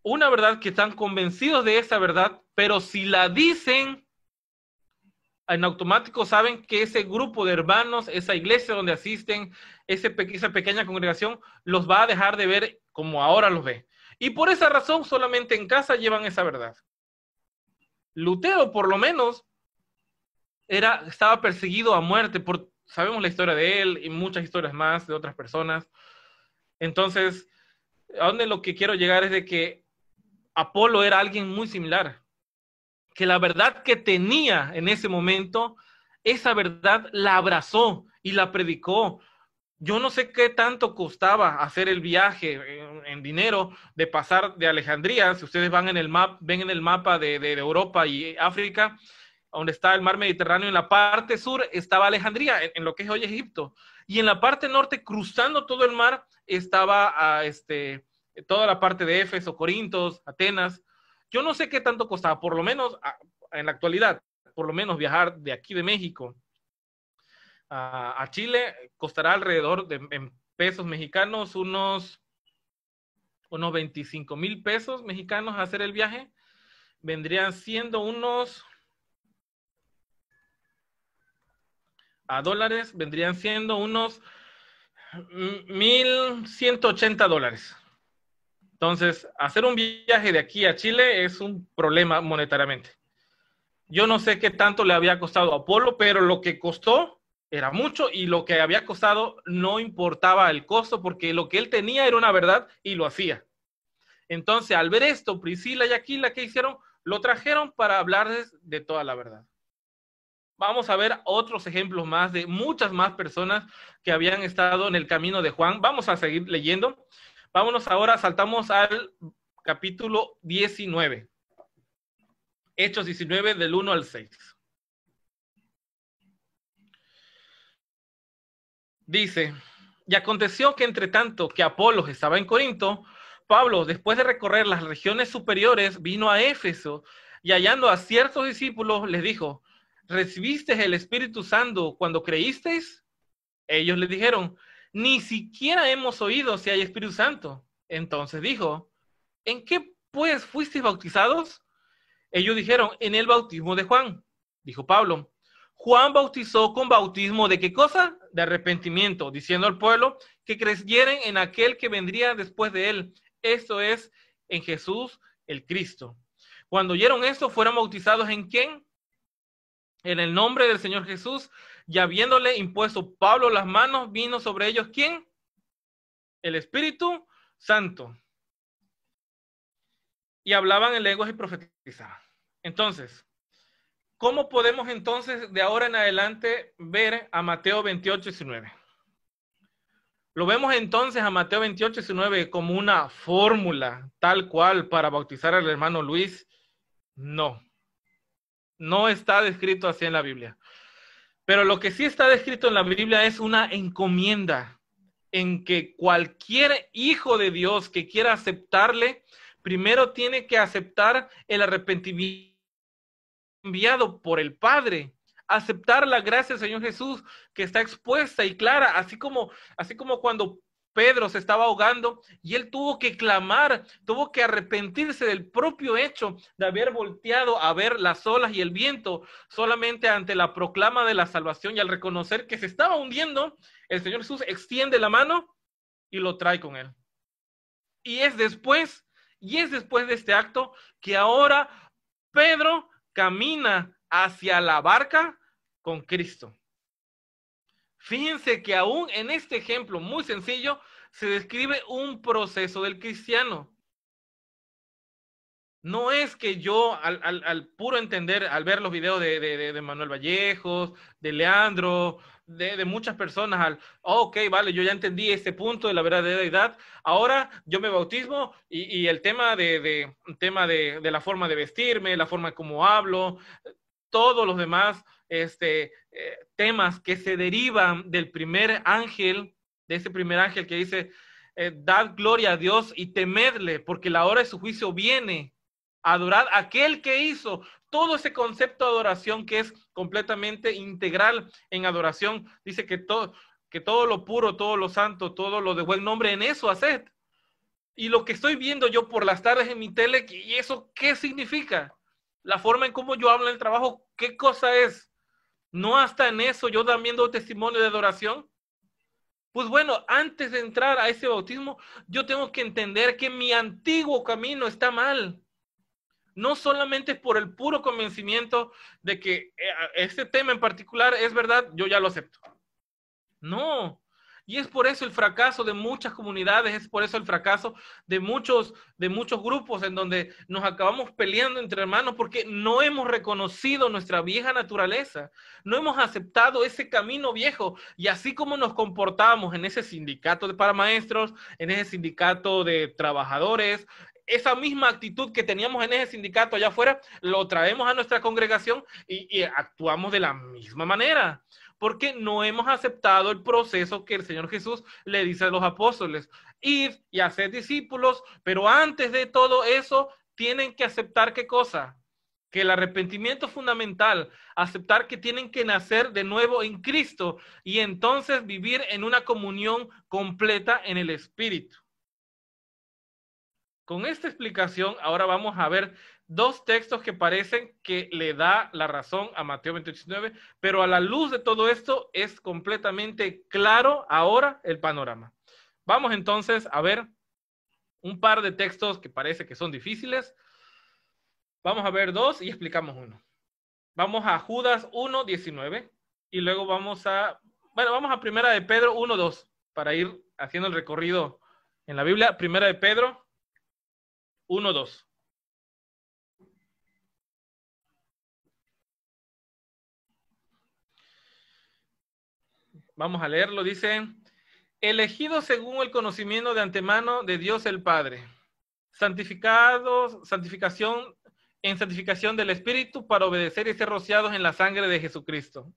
una verdad que están convencidos de esa verdad, pero si la dicen, en automático saben que ese grupo de hermanos, esa iglesia donde asisten, esa pequeña congregación, los va a dejar de ver como ahora los ve. Y por esa razón solamente en casa llevan esa verdad. Lutero, por lo menos, era, estaba perseguido a muerte. Por, sabemos la historia de él y muchas historias más de otras personas. Entonces, a donde lo que quiero llegar es de que Apolo era alguien muy similar, que la verdad que tenía en ese momento, esa verdad la abrazó y la predicó. Yo no sé qué tanto costaba hacer el viaje en, dinero de pasar de Alejandría. Si ustedes van en el map, ven en el mapa de, Europa y África, donde está el mar Mediterráneo, en la parte sur estaba Alejandría, en, lo que es hoy Egipto. Y en la parte norte, cruzando todo el mar, estaba a, este, toda la parte de Éfeso, Corintos, Atenas. Yo no sé qué tanto costaba, por lo menos en la actualidad, por lo menos viajar de aquí de México a, Chile costará alrededor de en pesos mexicanos unos, unos 25 mil pesos mexicanos hacer el viaje. Vendrían siendo unos a dólares, vendrían siendo unos 1.180 dólares. Entonces, hacer un viaje de aquí a Chile es un problema monetariamente. Yo no sé qué tanto le había costado a Apolo, pero lo que costó era mucho y lo que había costado no importaba el costo porque lo que él tenía era una verdad y lo hacía. Entonces, al ver esto, Priscila y Aquila, ¿qué hicieron? Lo trajeron para hablarles de toda la verdad. Vamos a ver otros ejemplos más de muchas más personas que habían estado en el camino de Juan. Vamos a seguir leyendo. Vámonos ahora, saltamos al capítulo 19. Hechos 19 del 1 al 6. Dice, y aconteció que entre tanto que Apolos estaba en Corinto, Pablo, después de recorrer las regiones superiores, vino a Éfeso y hallando a ciertos discípulos, les dijo, ¿recibiste el Espíritu Santo cuando creísteis? Ellos le dijeron, ni siquiera hemos oído si hay Espíritu Santo. Entonces dijo, ¿en qué pues fuisteis bautizados? Ellos dijeron, en el bautismo de Juan. Dijo Pablo, Juan bautizó con bautismo de qué cosa? De arrepentimiento, diciendo al pueblo que creyeren en aquel que vendría después de él. Esto es en Jesús el Cristo. Cuando oyeron esto, fueron bautizados en quién? En el nombre del Señor Jesús, y habiéndole impuesto Pablo las manos, vino sobre ellos quién? El Espíritu Santo. Y hablaban en lenguas y profetizaban. Entonces, ¿Cómo podemos entonces de ahora en adelante ver a Mateo 28, 19? ¿Lo vemos entonces a Mateo 28, 19 como una fórmula tal cual para bautizar al hermano Luis? No. No está descrito así en la Biblia. Pero lo que sí está descrito en la Biblia es una encomienda en que cualquier hijo de Dios que quiera aceptarle, primero tiene que aceptar el arrepentimiento enviado por el Padre. Aceptar la gracia Señor Jesús que está expuesta y clara, así como, así como cuando Pedro se estaba ahogando y él tuvo que clamar, tuvo que arrepentirse del propio hecho de haber volteado a ver las olas y el viento solamente ante la proclama de la salvación y al reconocer que se estaba hundiendo, el Señor Jesús extiende la mano y lo trae con él. Y es después, y es después de este acto que ahora Pedro camina hacia la barca con Cristo. Fíjense que aún en este ejemplo muy sencillo se describe un proceso del cristiano. No es que yo, al, puro entender, al ver los videos de, Manuel Vallejos, de Leandro, de, muchas personas, al, oh, ok, vale, yo ya entendí este punto de la verdadera edad, ahora yo me bautismo y, el tema, de, tema de, la forma de vestirme, la forma como hablo, todos los demás este, eh, temas que se derivan del primer ángel, de ese primer ángel que dice, eh, dad gloria a Dios y temedle, porque la hora de su juicio viene. Adorad a aquel que hizo todo ese concepto de adoración que es completamente integral en adoración. Dice que todo, que todo lo puro, todo lo santo, todo lo de buen nombre, en eso haced. Y lo que estoy viendo yo por las tardes en mi tele, ¿y eso qué significa? La forma en cómo yo hablo en el trabajo, ¿qué cosa es? ¿No hasta en eso yo también doy testimonio de adoración? Pues bueno, antes de entrar a ese bautismo, yo tengo que entender que mi antiguo camino está mal. No solamente por el puro convencimiento de que este tema en particular es verdad, yo ya lo acepto. No, y es por eso el fracaso de muchas comunidades, es por eso el fracaso de muchos, de muchos grupos en donde nos acabamos peleando entre hermanos porque no hemos reconocido nuestra vieja naturaleza, no hemos aceptado ese camino viejo. Y así como nos comportamos en ese sindicato de paramaestros, en ese sindicato de trabajadores, esa misma actitud que teníamos en ese sindicato allá afuera, lo traemos a nuestra congregación y actuamos de la misma manera porque no hemos aceptado el proceso que el Señor Jesús le dice a los apóstoles. Id y hacer discípulos, pero antes de todo eso, tienen que aceptar qué cosa? Que el arrepentimiento es fundamental, aceptar que tienen que nacer de nuevo en Cristo y entonces vivir en una comunión completa en el Espíritu. Con esta explicación, ahora vamos a ver dos textos que parecen que le da la razón a Mateo 28.9, pero a la luz de todo esto es completamente claro ahora el panorama. Vamos entonces a ver un par de textos que parece que son difíciles. Vamos a ver dos y explicamos uno. Vamos a Judas 1.19 y luego vamos a, bueno, vamos a Primera de Pedro 1.2 para ir haciendo el recorrido en la Biblia. Primera de Pedro 1.2. Vamos a leerlo. Dice, elegido según el conocimiento de antemano de Dios el Padre, santificados, santificación en santificación del Espíritu para obedecer y ser rociados en la sangre de Jesucristo.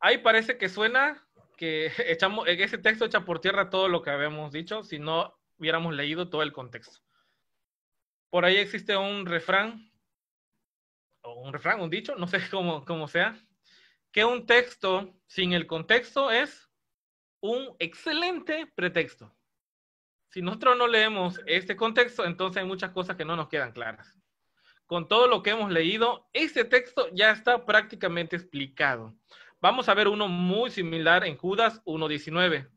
Ahí parece que suena que echamos, ese texto echa por tierra todo lo que habíamos dicho si no hubiéramos leído todo el contexto. Por ahí existe un refrán, o un refrán, un dicho, no sé cómo, cómo sea, que un texto sin el contexto es un excelente pretexto. Si nosotros no leemos este contexto, entonces hay muchas cosas que no nos quedan claras. Con todo lo que hemos leído, este texto ya está prácticamente explicado. Vamos a ver uno muy similar en Judas 1.19.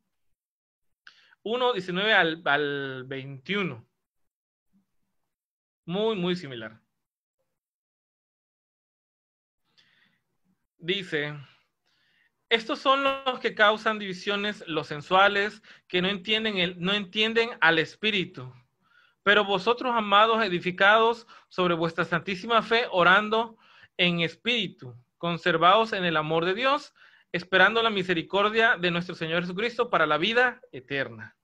1.19 al, al 21. Muy, muy similar. Dice, estos son los que causan divisiones, los sensuales, que no entienden, el, no entienden al Espíritu. Pero vosotros, amados, edificados sobre vuestra santísima fe, orando en espíritu, conservados en el amor de Dios, esperando la misericordia de nuestro Señor Jesucristo para la vida eterna.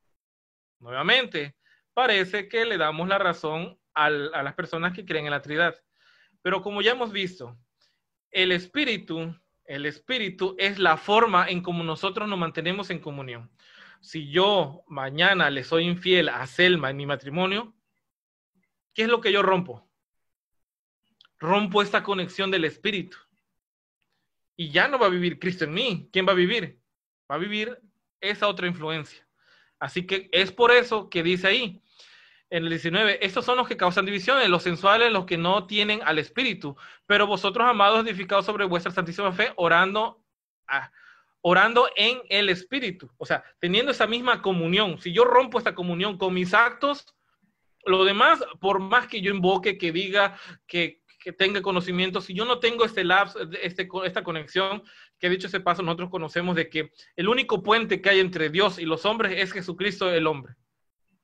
Nuevamente, parece que le damos la razón a las personas que creen en la Trinidad. Pero como ya hemos visto, el espíritu, el espíritu es la forma en como nosotros nos mantenemos en comunión. Si yo mañana le soy infiel a Selma en mi matrimonio, ¿qué es lo que yo rompo? rompo esta conexión del Espíritu. Y ya no va a vivir Cristo en mí. ¿Quién va a vivir? Va a vivir esa otra influencia. Así que es por eso que dice ahí, en el 19, estos son los que causan divisiones, los sensuales, los que no tienen al Espíritu. Pero vosotros, amados, edificados sobre vuestra santísima fe, orando, orando en el Espíritu. O sea, teniendo esa misma comunión. Si yo rompo esta comunión con mis actos, lo demás, por más que yo invoque, que diga, que, que tenga conocimiento, si yo no tengo este labs, este, esta conexión, que dicho ese paso, nosotros conocemos de que el único puente que hay entre Dios y los hombres es Jesucristo el hombre.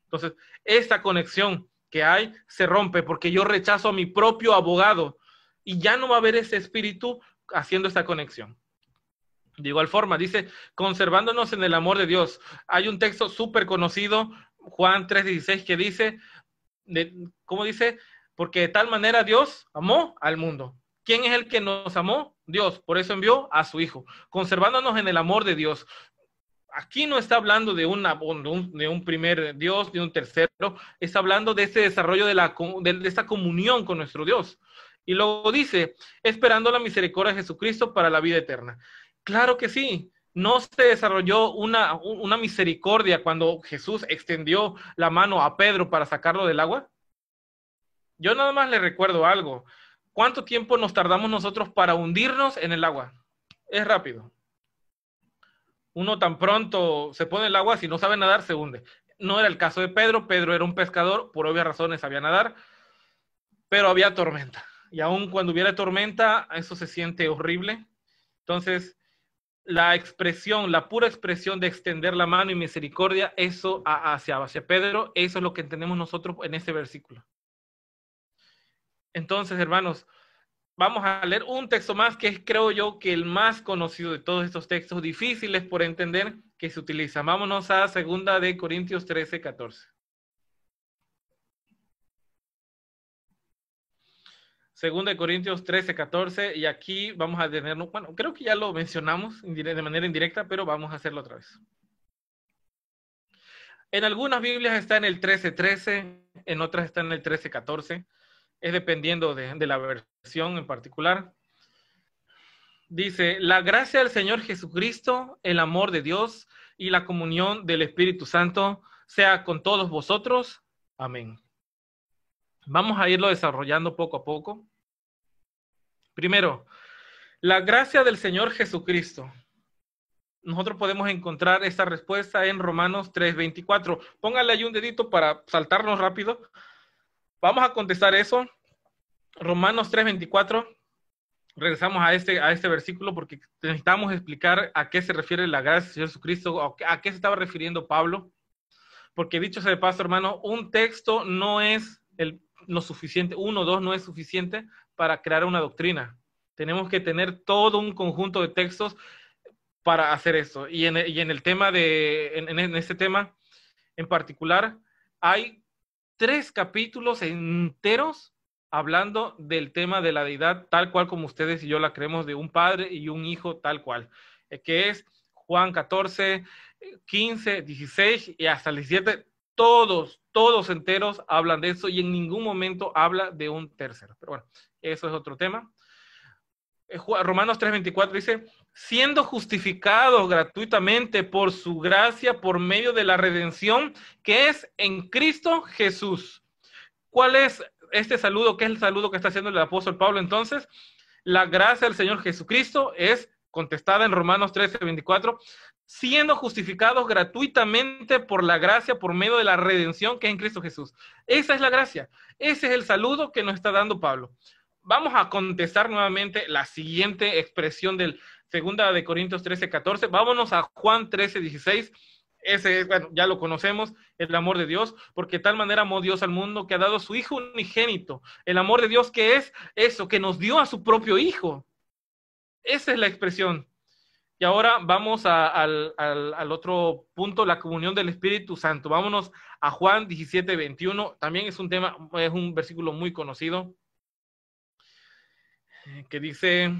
Entonces, esta conexión que hay se rompe porque yo rechazo a mi propio abogado y ya no va a haber ese espíritu haciendo esta conexión. De igual forma, dice, conservándonos en el amor de Dios. Hay un texto súper conocido, Juan 3:16, que dice, ¿cómo dice? Porque de tal manera Dios amó al mundo. ¿Quién es el que nos amó? Dios. Por eso envió a su Hijo, conservándonos en el amor de Dios aquí no está hablando de, un, primer Dios, de un tercero, está hablando de ese desarrollo de, esta comunión con nuestro Dios. Y luego dice, esperando la misericordia de Jesucristo para la vida eterna. Claro que sí, no se desarrolló una, una misericordia cuando Jesús extendió la mano a Pedro para sacarlo del agua. Yo nada más le recuerdo algo. ¿Cuánto tiempo nos tardamos nosotros para hundirnos en el agua? Es rápido uno tan pronto se pone el agua, si no sabe nadar, se hunde. No era el caso de Pedro, Pedro era un pescador, por obvias razones sabía nadar, pero había tormenta. Y aun cuando hubiera tormenta, eso se siente horrible. Entonces, la expresión, la pura expresión de extender la mano y misericordia, eso hacia, hacia Pedro, eso es lo que entendemos nosotros en este versículo. Entonces, hermanos, vamos a leer un texto más que es, creo yo, que el más conocido de todos estos textos difíciles por entender que se utiliza. Vámonos a segunda de Corintios 13, 14. Segunda de Corintios 13, 14, y aquí vamos a tener, bueno, creo que ya lo mencionamos de manera indirecta, pero vamos a hacerlo otra vez. En algunas Biblias está en el 13, 13, en otras está en el 13, 14 es dependiendo de, la versión en particular. Dice, la gracia del Señor Jesucristo, el amor de Dios y la comunión del Espíritu Santo sea con todos vosotros. Amén. Vamos a irlo desarrollando poco a poco. Primero, la gracia del Señor Jesucristo. Nosotros podemos encontrar esta respuesta en Romanos 3:24. Póngale ahí un dedito para saltarnos rápido. Vamos a contestar eso. Romanos 3:24. Regresamos a este, a este versículo porque necesitamos explicar a qué se refiere la gracia de Jesucristo, a qué se estaba refiriendo Pablo. Porque dicho sea de paso, hermano, un texto no es el, lo suficiente, uno o dos no es suficiente para crear una doctrina. Tenemos que tener todo un conjunto de textos para hacer eso. Y en, y el tema de, en este tema en particular, hay tres capítulos enteros hablando del tema de la deidad tal cual como ustedes y yo la creemos, de un padre y un hijo tal cual, eh, que es Juan 14, 15, 16 y hasta el 17, todos, todos enteros hablan de eso y en ningún momento habla de un tercero. Pero bueno, eso es otro tema. Eh, Romanos 3:24 dice, siendo justificados gratuitamente por su gracia, por medio de la redención que es en Cristo Jesús. ¿Cuál es este saludo? ¿Qué es el saludo que está haciendo el apóstol Pablo entonces? La gracia del Señor Jesucristo es contestada en Romanos 13:24, siendo justificados gratuitamente por la gracia, por medio de la redención que es en Cristo Jesús. Esa es la gracia. Ese es el saludo que nos está dando Pablo vamos a contestar nuevamente la siguiente expresión del segunda de Corintios 13, 14. Vámonos a Juan 13, 16. Ese, bueno, ya lo conocemos, el amor de Dios, porque de tal manera amó Dios al mundo que ha dado a su Hijo unigénito. El amor de Dios que es eso, que nos dio a su propio Hijo. Esa es la expresión. Y ahora vamos al, al, otro punto, la comunión del Espíritu Santo. Vámonos a Juan 17, 21. También es un tema, es un versículo muy conocido que dice,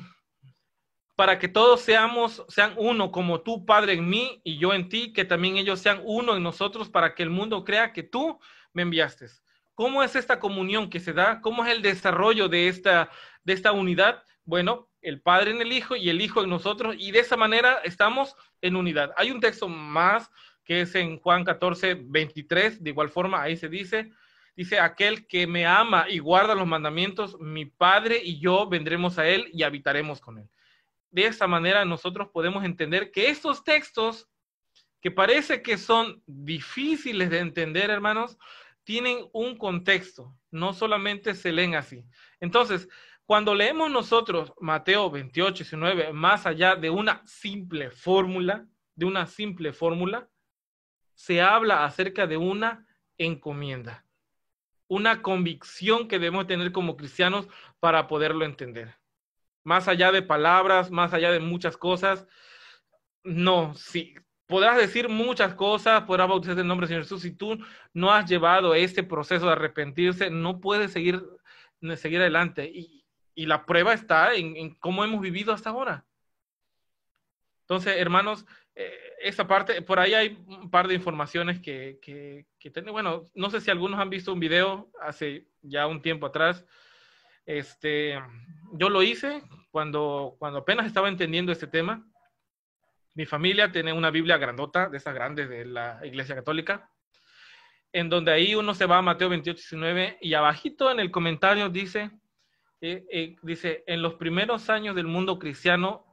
para que todos seamos, sean uno, como tú, Padre, en mí y yo en ti, que también ellos sean uno en nosotros, para que el mundo crea que tú me enviaste. ¿Cómo es esta comunión que se da? ¿Cómo es el desarrollo de esta, de esta unidad? Bueno, el Padre en el Hijo y el Hijo en nosotros, y de esa manera estamos en unidad. Hay un texto más que es en Juan 14, 23, de igual forma, ahí se dice, dice, aquel que me ama y guarda los mandamientos, mi Padre y yo vendremos a él y habitaremos con él. De esta manera nosotros podemos entender que estos textos, que parece que son difíciles de entender, hermanos, tienen un contexto, no solamente se leen así. Entonces, cuando leemos nosotros Mateo 28, 19, más allá de una simple fórmula, de una simple fórmula, se habla acerca de una encomienda, una convicción que debemos tener como cristianos para poderlo entender. Más allá de palabras, más allá de muchas cosas, no, sí, podrás decir muchas cosas, podrás bautizar el nombre del Señor Jesús, si tú no has llevado este proceso de arrepentirse, no puedes seguir, seguir adelante. Y, la prueba está en, cómo hemos vivido hasta ahora. Entonces, hermanos, eh, esa parte, por ahí hay un par de informaciones que, que, que bueno, no sé si algunos han visto un video hace ya un tiempo atrás. Este, yo lo hice cuando, cuando apenas estaba entendiendo este tema. Mi familia tiene una Biblia grandota, de esas grandes de la Iglesia Católica, en donde ahí uno se va a Mateo 28, 19 y abajito en el comentario dice, eh, eh, dice, en los primeros años del mundo cristiano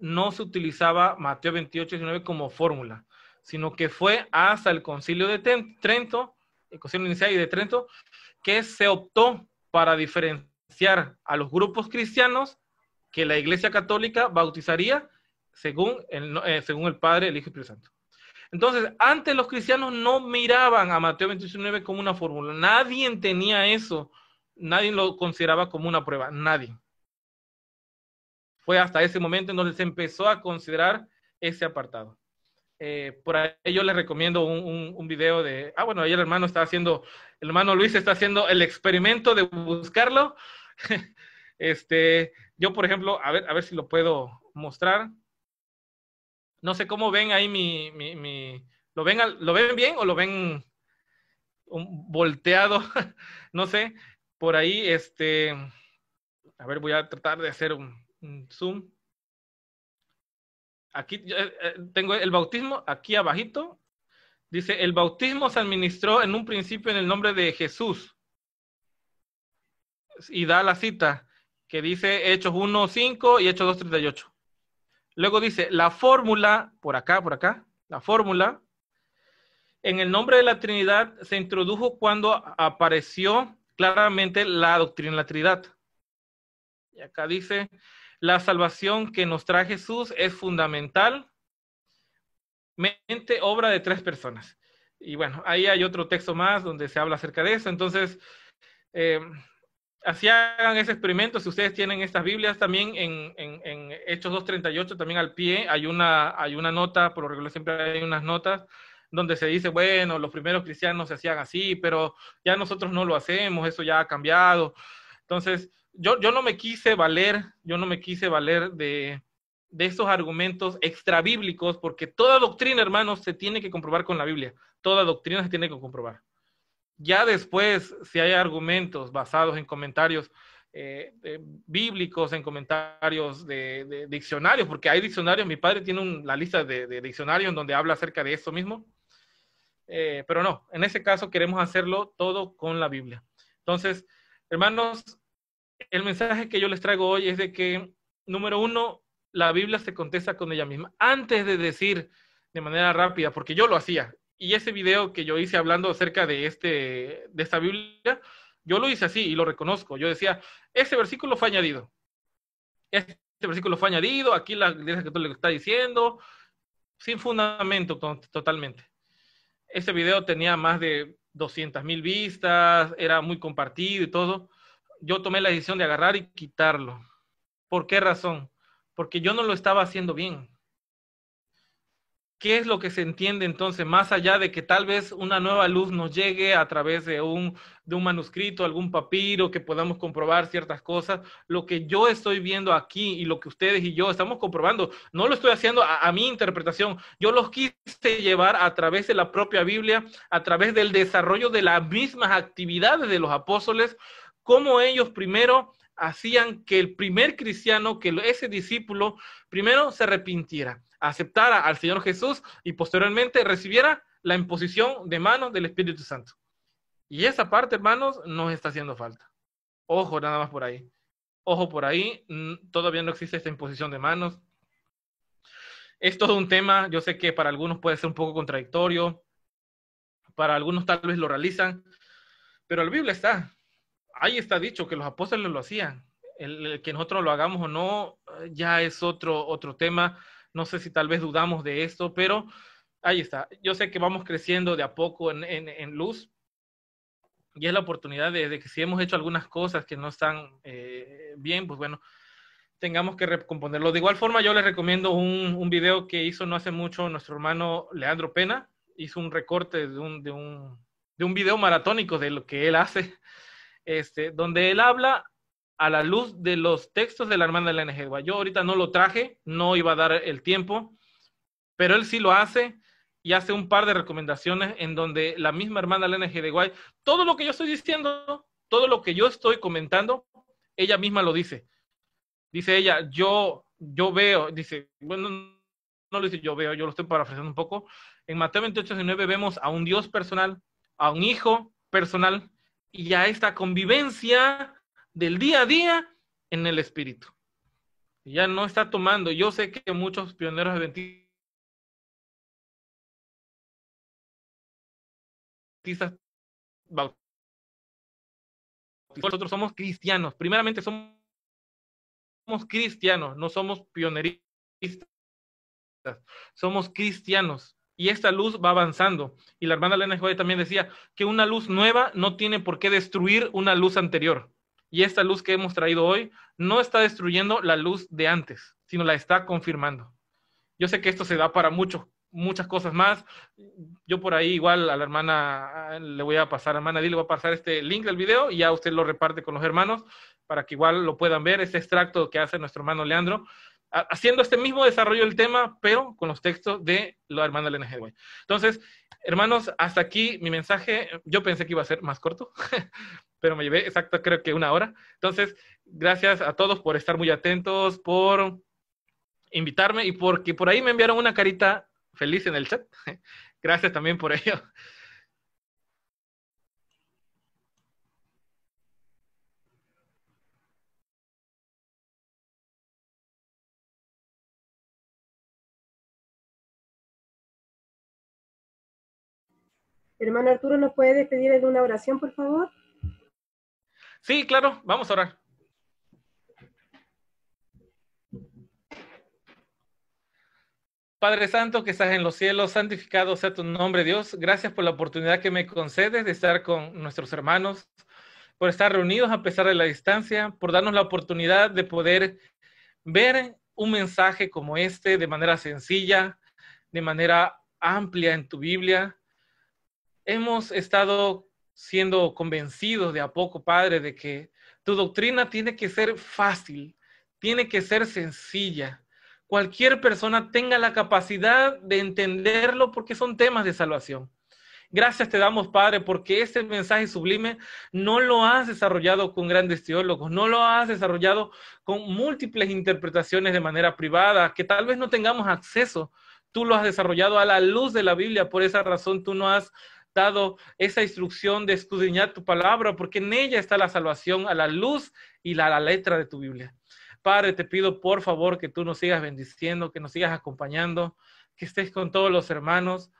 no se utilizaba Mateo 28, 19 como fórmula, sino que fue hasta el concilio de Trento, el concilio inicial y de Trento, que se optó para diferenciar a los grupos cristianos que la Iglesia Católica bautizaría según el, eh, según el Padre, el Hijo y el Santo. Entonces, antes los cristianos no miraban a Mateo 29 como una fórmula. Nadie tenía eso. Nadie lo consideraba como una prueba. Nadie. Fue hasta ese momento en donde se empezó a considerar ese apartado. Eh, por ahí yo les recomiendo un, un, video de, ah, bueno, ahí el hermano está haciendo, el hermano Luis está haciendo el experimento de buscarlo. este, yo, por ejemplo, a ver, a ver si lo puedo mostrar. No sé cómo ven ahí mi, mi, ¿lo, ven, ¿lo ven bien o lo ven volteado? no sé, por ahí, este, a ver, voy a tratar de hacer un, zoom. Aquí eh, eh, tengo el bautismo, aquí abajito, dice, el bautismo se administró en un principio en el nombre de Jesús. Y da la cita que dice Hechos 1.5 y Hechos 2.38. Luego dice, la fórmula, por acá, por acá, la fórmula, en el nombre de la Trinidad se introdujo cuando apareció claramente la doctrina de la Trinidad. Y acá dice, la salvación que nos trae Jesús es fundamental, mente, obra de tres personas. Y bueno, ahí hay otro texto más donde se habla acerca de eso. Entonces, eh, así hagan ese experimento, si ustedes tienen estas Biblias, también en, en, en Hechos 2.38, también al pie, hay una, hay una nota, por lo regular siempre hay unas notas, donde se dice, bueno, los primeros cristianos se hacían así, pero ya nosotros no lo hacemos, eso ya ha cambiado. Entonces, yo, yo no me quise valer, yo no me quise valer de, de estos argumentos extra bíblicos, porque toda doctrina, hermanos, se tiene que comprobar con la Biblia. Toda doctrina se tiene que comprobar. Ya después, si hay argumentos basados en comentarios eh, bíblicos, en comentarios de, diccionarios, porque hay diccionarios, mi padre tiene una la lista de, diccionarios donde habla acerca de eso mismo, eh, pero no, en ese caso queremos hacerlo todo con la Biblia. Entonces, hermanos, el mensaje que yo les traigo hoy es de que, número uno, la Biblia se contesta con ella misma. Antes de decir de manera rápida, porque yo lo hacía, y ese video que yo hice hablando acerca de, este, de esta Biblia, yo lo hice así y lo reconozco. Yo decía, ese versículo fue añadido. Este versículo fue añadido, aquí la iglesia católica está diciendo, sin fundamento totalmente. Ese video tenía más de 200 mil vistas, era muy compartido y todo. Yo tomé la decisión de agarrar y quitarlo. ¿Por qué razón? Porque yo no lo estaba haciendo bien ¿Qué es lo que se entiende entonces, más allá de que tal vez una nueva luz nos llegue a través de un, de un manuscrito, algún papiro, que podamos comprobar ciertas cosas? Lo que yo estoy viendo aquí y lo que ustedes y yo estamos comprobando, no lo estoy haciendo a, mi interpretación, yo los quise llevar a través de la propia Biblia, a través del desarrollo de las mismas actividades de los apóstoles, cómo ellos primero hacían que el primer cristiano, que ese discípulo, primero se arrepintiera aceptara al Señor Jesús y posteriormente recibiera la imposición de manos del Espíritu Santo. Y esa parte, hermanos, nos está haciendo falta. Ojo, nada más por ahí. Ojo por ahí, todavía no existe esta imposición de manos. Es todo un tema, yo sé que para algunos puede ser un poco contradictorio, para algunos tal vez lo realizan, pero la Biblia está. Ahí está dicho que los apóstoles lo hacían. El, que nosotros lo hagamos o no, ya es otro, otro tema no sé si tal vez dudamos de esto, pero ahí está. Yo sé que vamos creciendo de a poco en, luz y es la oportunidad de, que si hemos hecho algunas cosas que no están eh, bien, pues bueno, tengamos que recomponerlo. De igual forma, yo les recomiendo un, un, video que hizo no hace mucho nuestro hermano Leandro Pena. Hizo un recorte de un, de un, de un video maratónico de lo que él hace, este, donde él habla a la luz de los textos de la hermana de la NG. Yo ahorita no lo traje, no iba a dar el tiempo, pero él sí lo hace y hace un par de recomendaciones en donde la misma hermana Elena de Guay, todo lo que yo estoy diciendo, todo lo que yo estoy comentando, ella misma lo dice. Dice ella, yo, yo veo, dice, bueno, no lo dice yo veo, yo lo estoy parafraseando un poco. En Mateo 28, 19 vemos a un Dios personal, a un hijo personal y a esta convivencia del día a día en el espíritu. Ya no está tomando. Yo sé que muchos pioneros adventistas nosotros somos cristianos. Primeramente somos cristianos, no somos pioneristas. Somos cristianos. Y esta luz va avanzando. Y la hermana Elena Joy también decía que una luz nueva no tiene por qué destruir una luz anterior. Y esta luz que hemos traído hoy no está destruyendo la luz de antes, sino la está confirmando. Yo sé que esto se da para mucho, muchas cosas más. Yo por ahí igual a la hermana le voy a pasar, hermana Di, le voy a pasar este link del video y ya usted lo reparte con los hermanos para que igual lo puedan ver, este extracto que hace nuestro hermano Leandro, haciendo este mismo desarrollo del tema, pero con los textos de la hermana Elena Hedway. Entonces, hermanos, hasta aquí mi mensaje. Yo pensé que iba a ser más corto, pero me llevé exacto, creo que una hora. Entonces, gracias a todos por estar muy atentos, por invitarme y porque por ahí me enviaron una carita feliz en el chat. Gracias también por ello. Hermano Arturo, ¿nos puede despedir de una oración, por favor? Sí, claro, vamos a orar. Padre Santo que estás en los cielos, santificado sea tu nombre, Dios. Gracias por la oportunidad que me concedes de estar con nuestros hermanos, por estar reunidos a pesar de la distancia, por darnos la oportunidad de poder ver un mensaje como este de manera sencilla, de manera amplia en tu Biblia. Hemos estado siendo convencidos de a poco, Padre, de que tu doctrina tiene que ser fácil, tiene que ser sencilla. Cualquier persona tenga la capacidad de entenderlo porque son temas de salvación. Gracias te damos, Padre, porque este mensaje sublime no lo has desarrollado con grandes teólogos, no lo has desarrollado con múltiples interpretaciones de manera privada, que tal vez no tengamos acceso. Tú lo has desarrollado a la luz de la Biblia, por esa razón tú no has dado esa instrucción de escudriñar tu palabra, porque en ella está la salvación a la luz y a la letra de tu Biblia. Padre, te pido por favor que tú nos sigas bendiciendo, que nos sigas acompañando, que estés con todos los hermanos.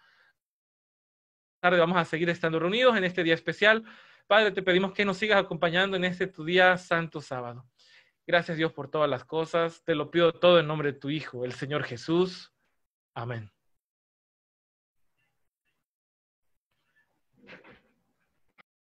Tarde vamos a seguir estando reunidos en este día especial. Padre, te pedimos que nos sigas acompañando en este tu día santo sábado. Gracias Dios por todas las cosas. Te lo pido todo en nombre de tu Hijo, el Señor Jesús. Amén.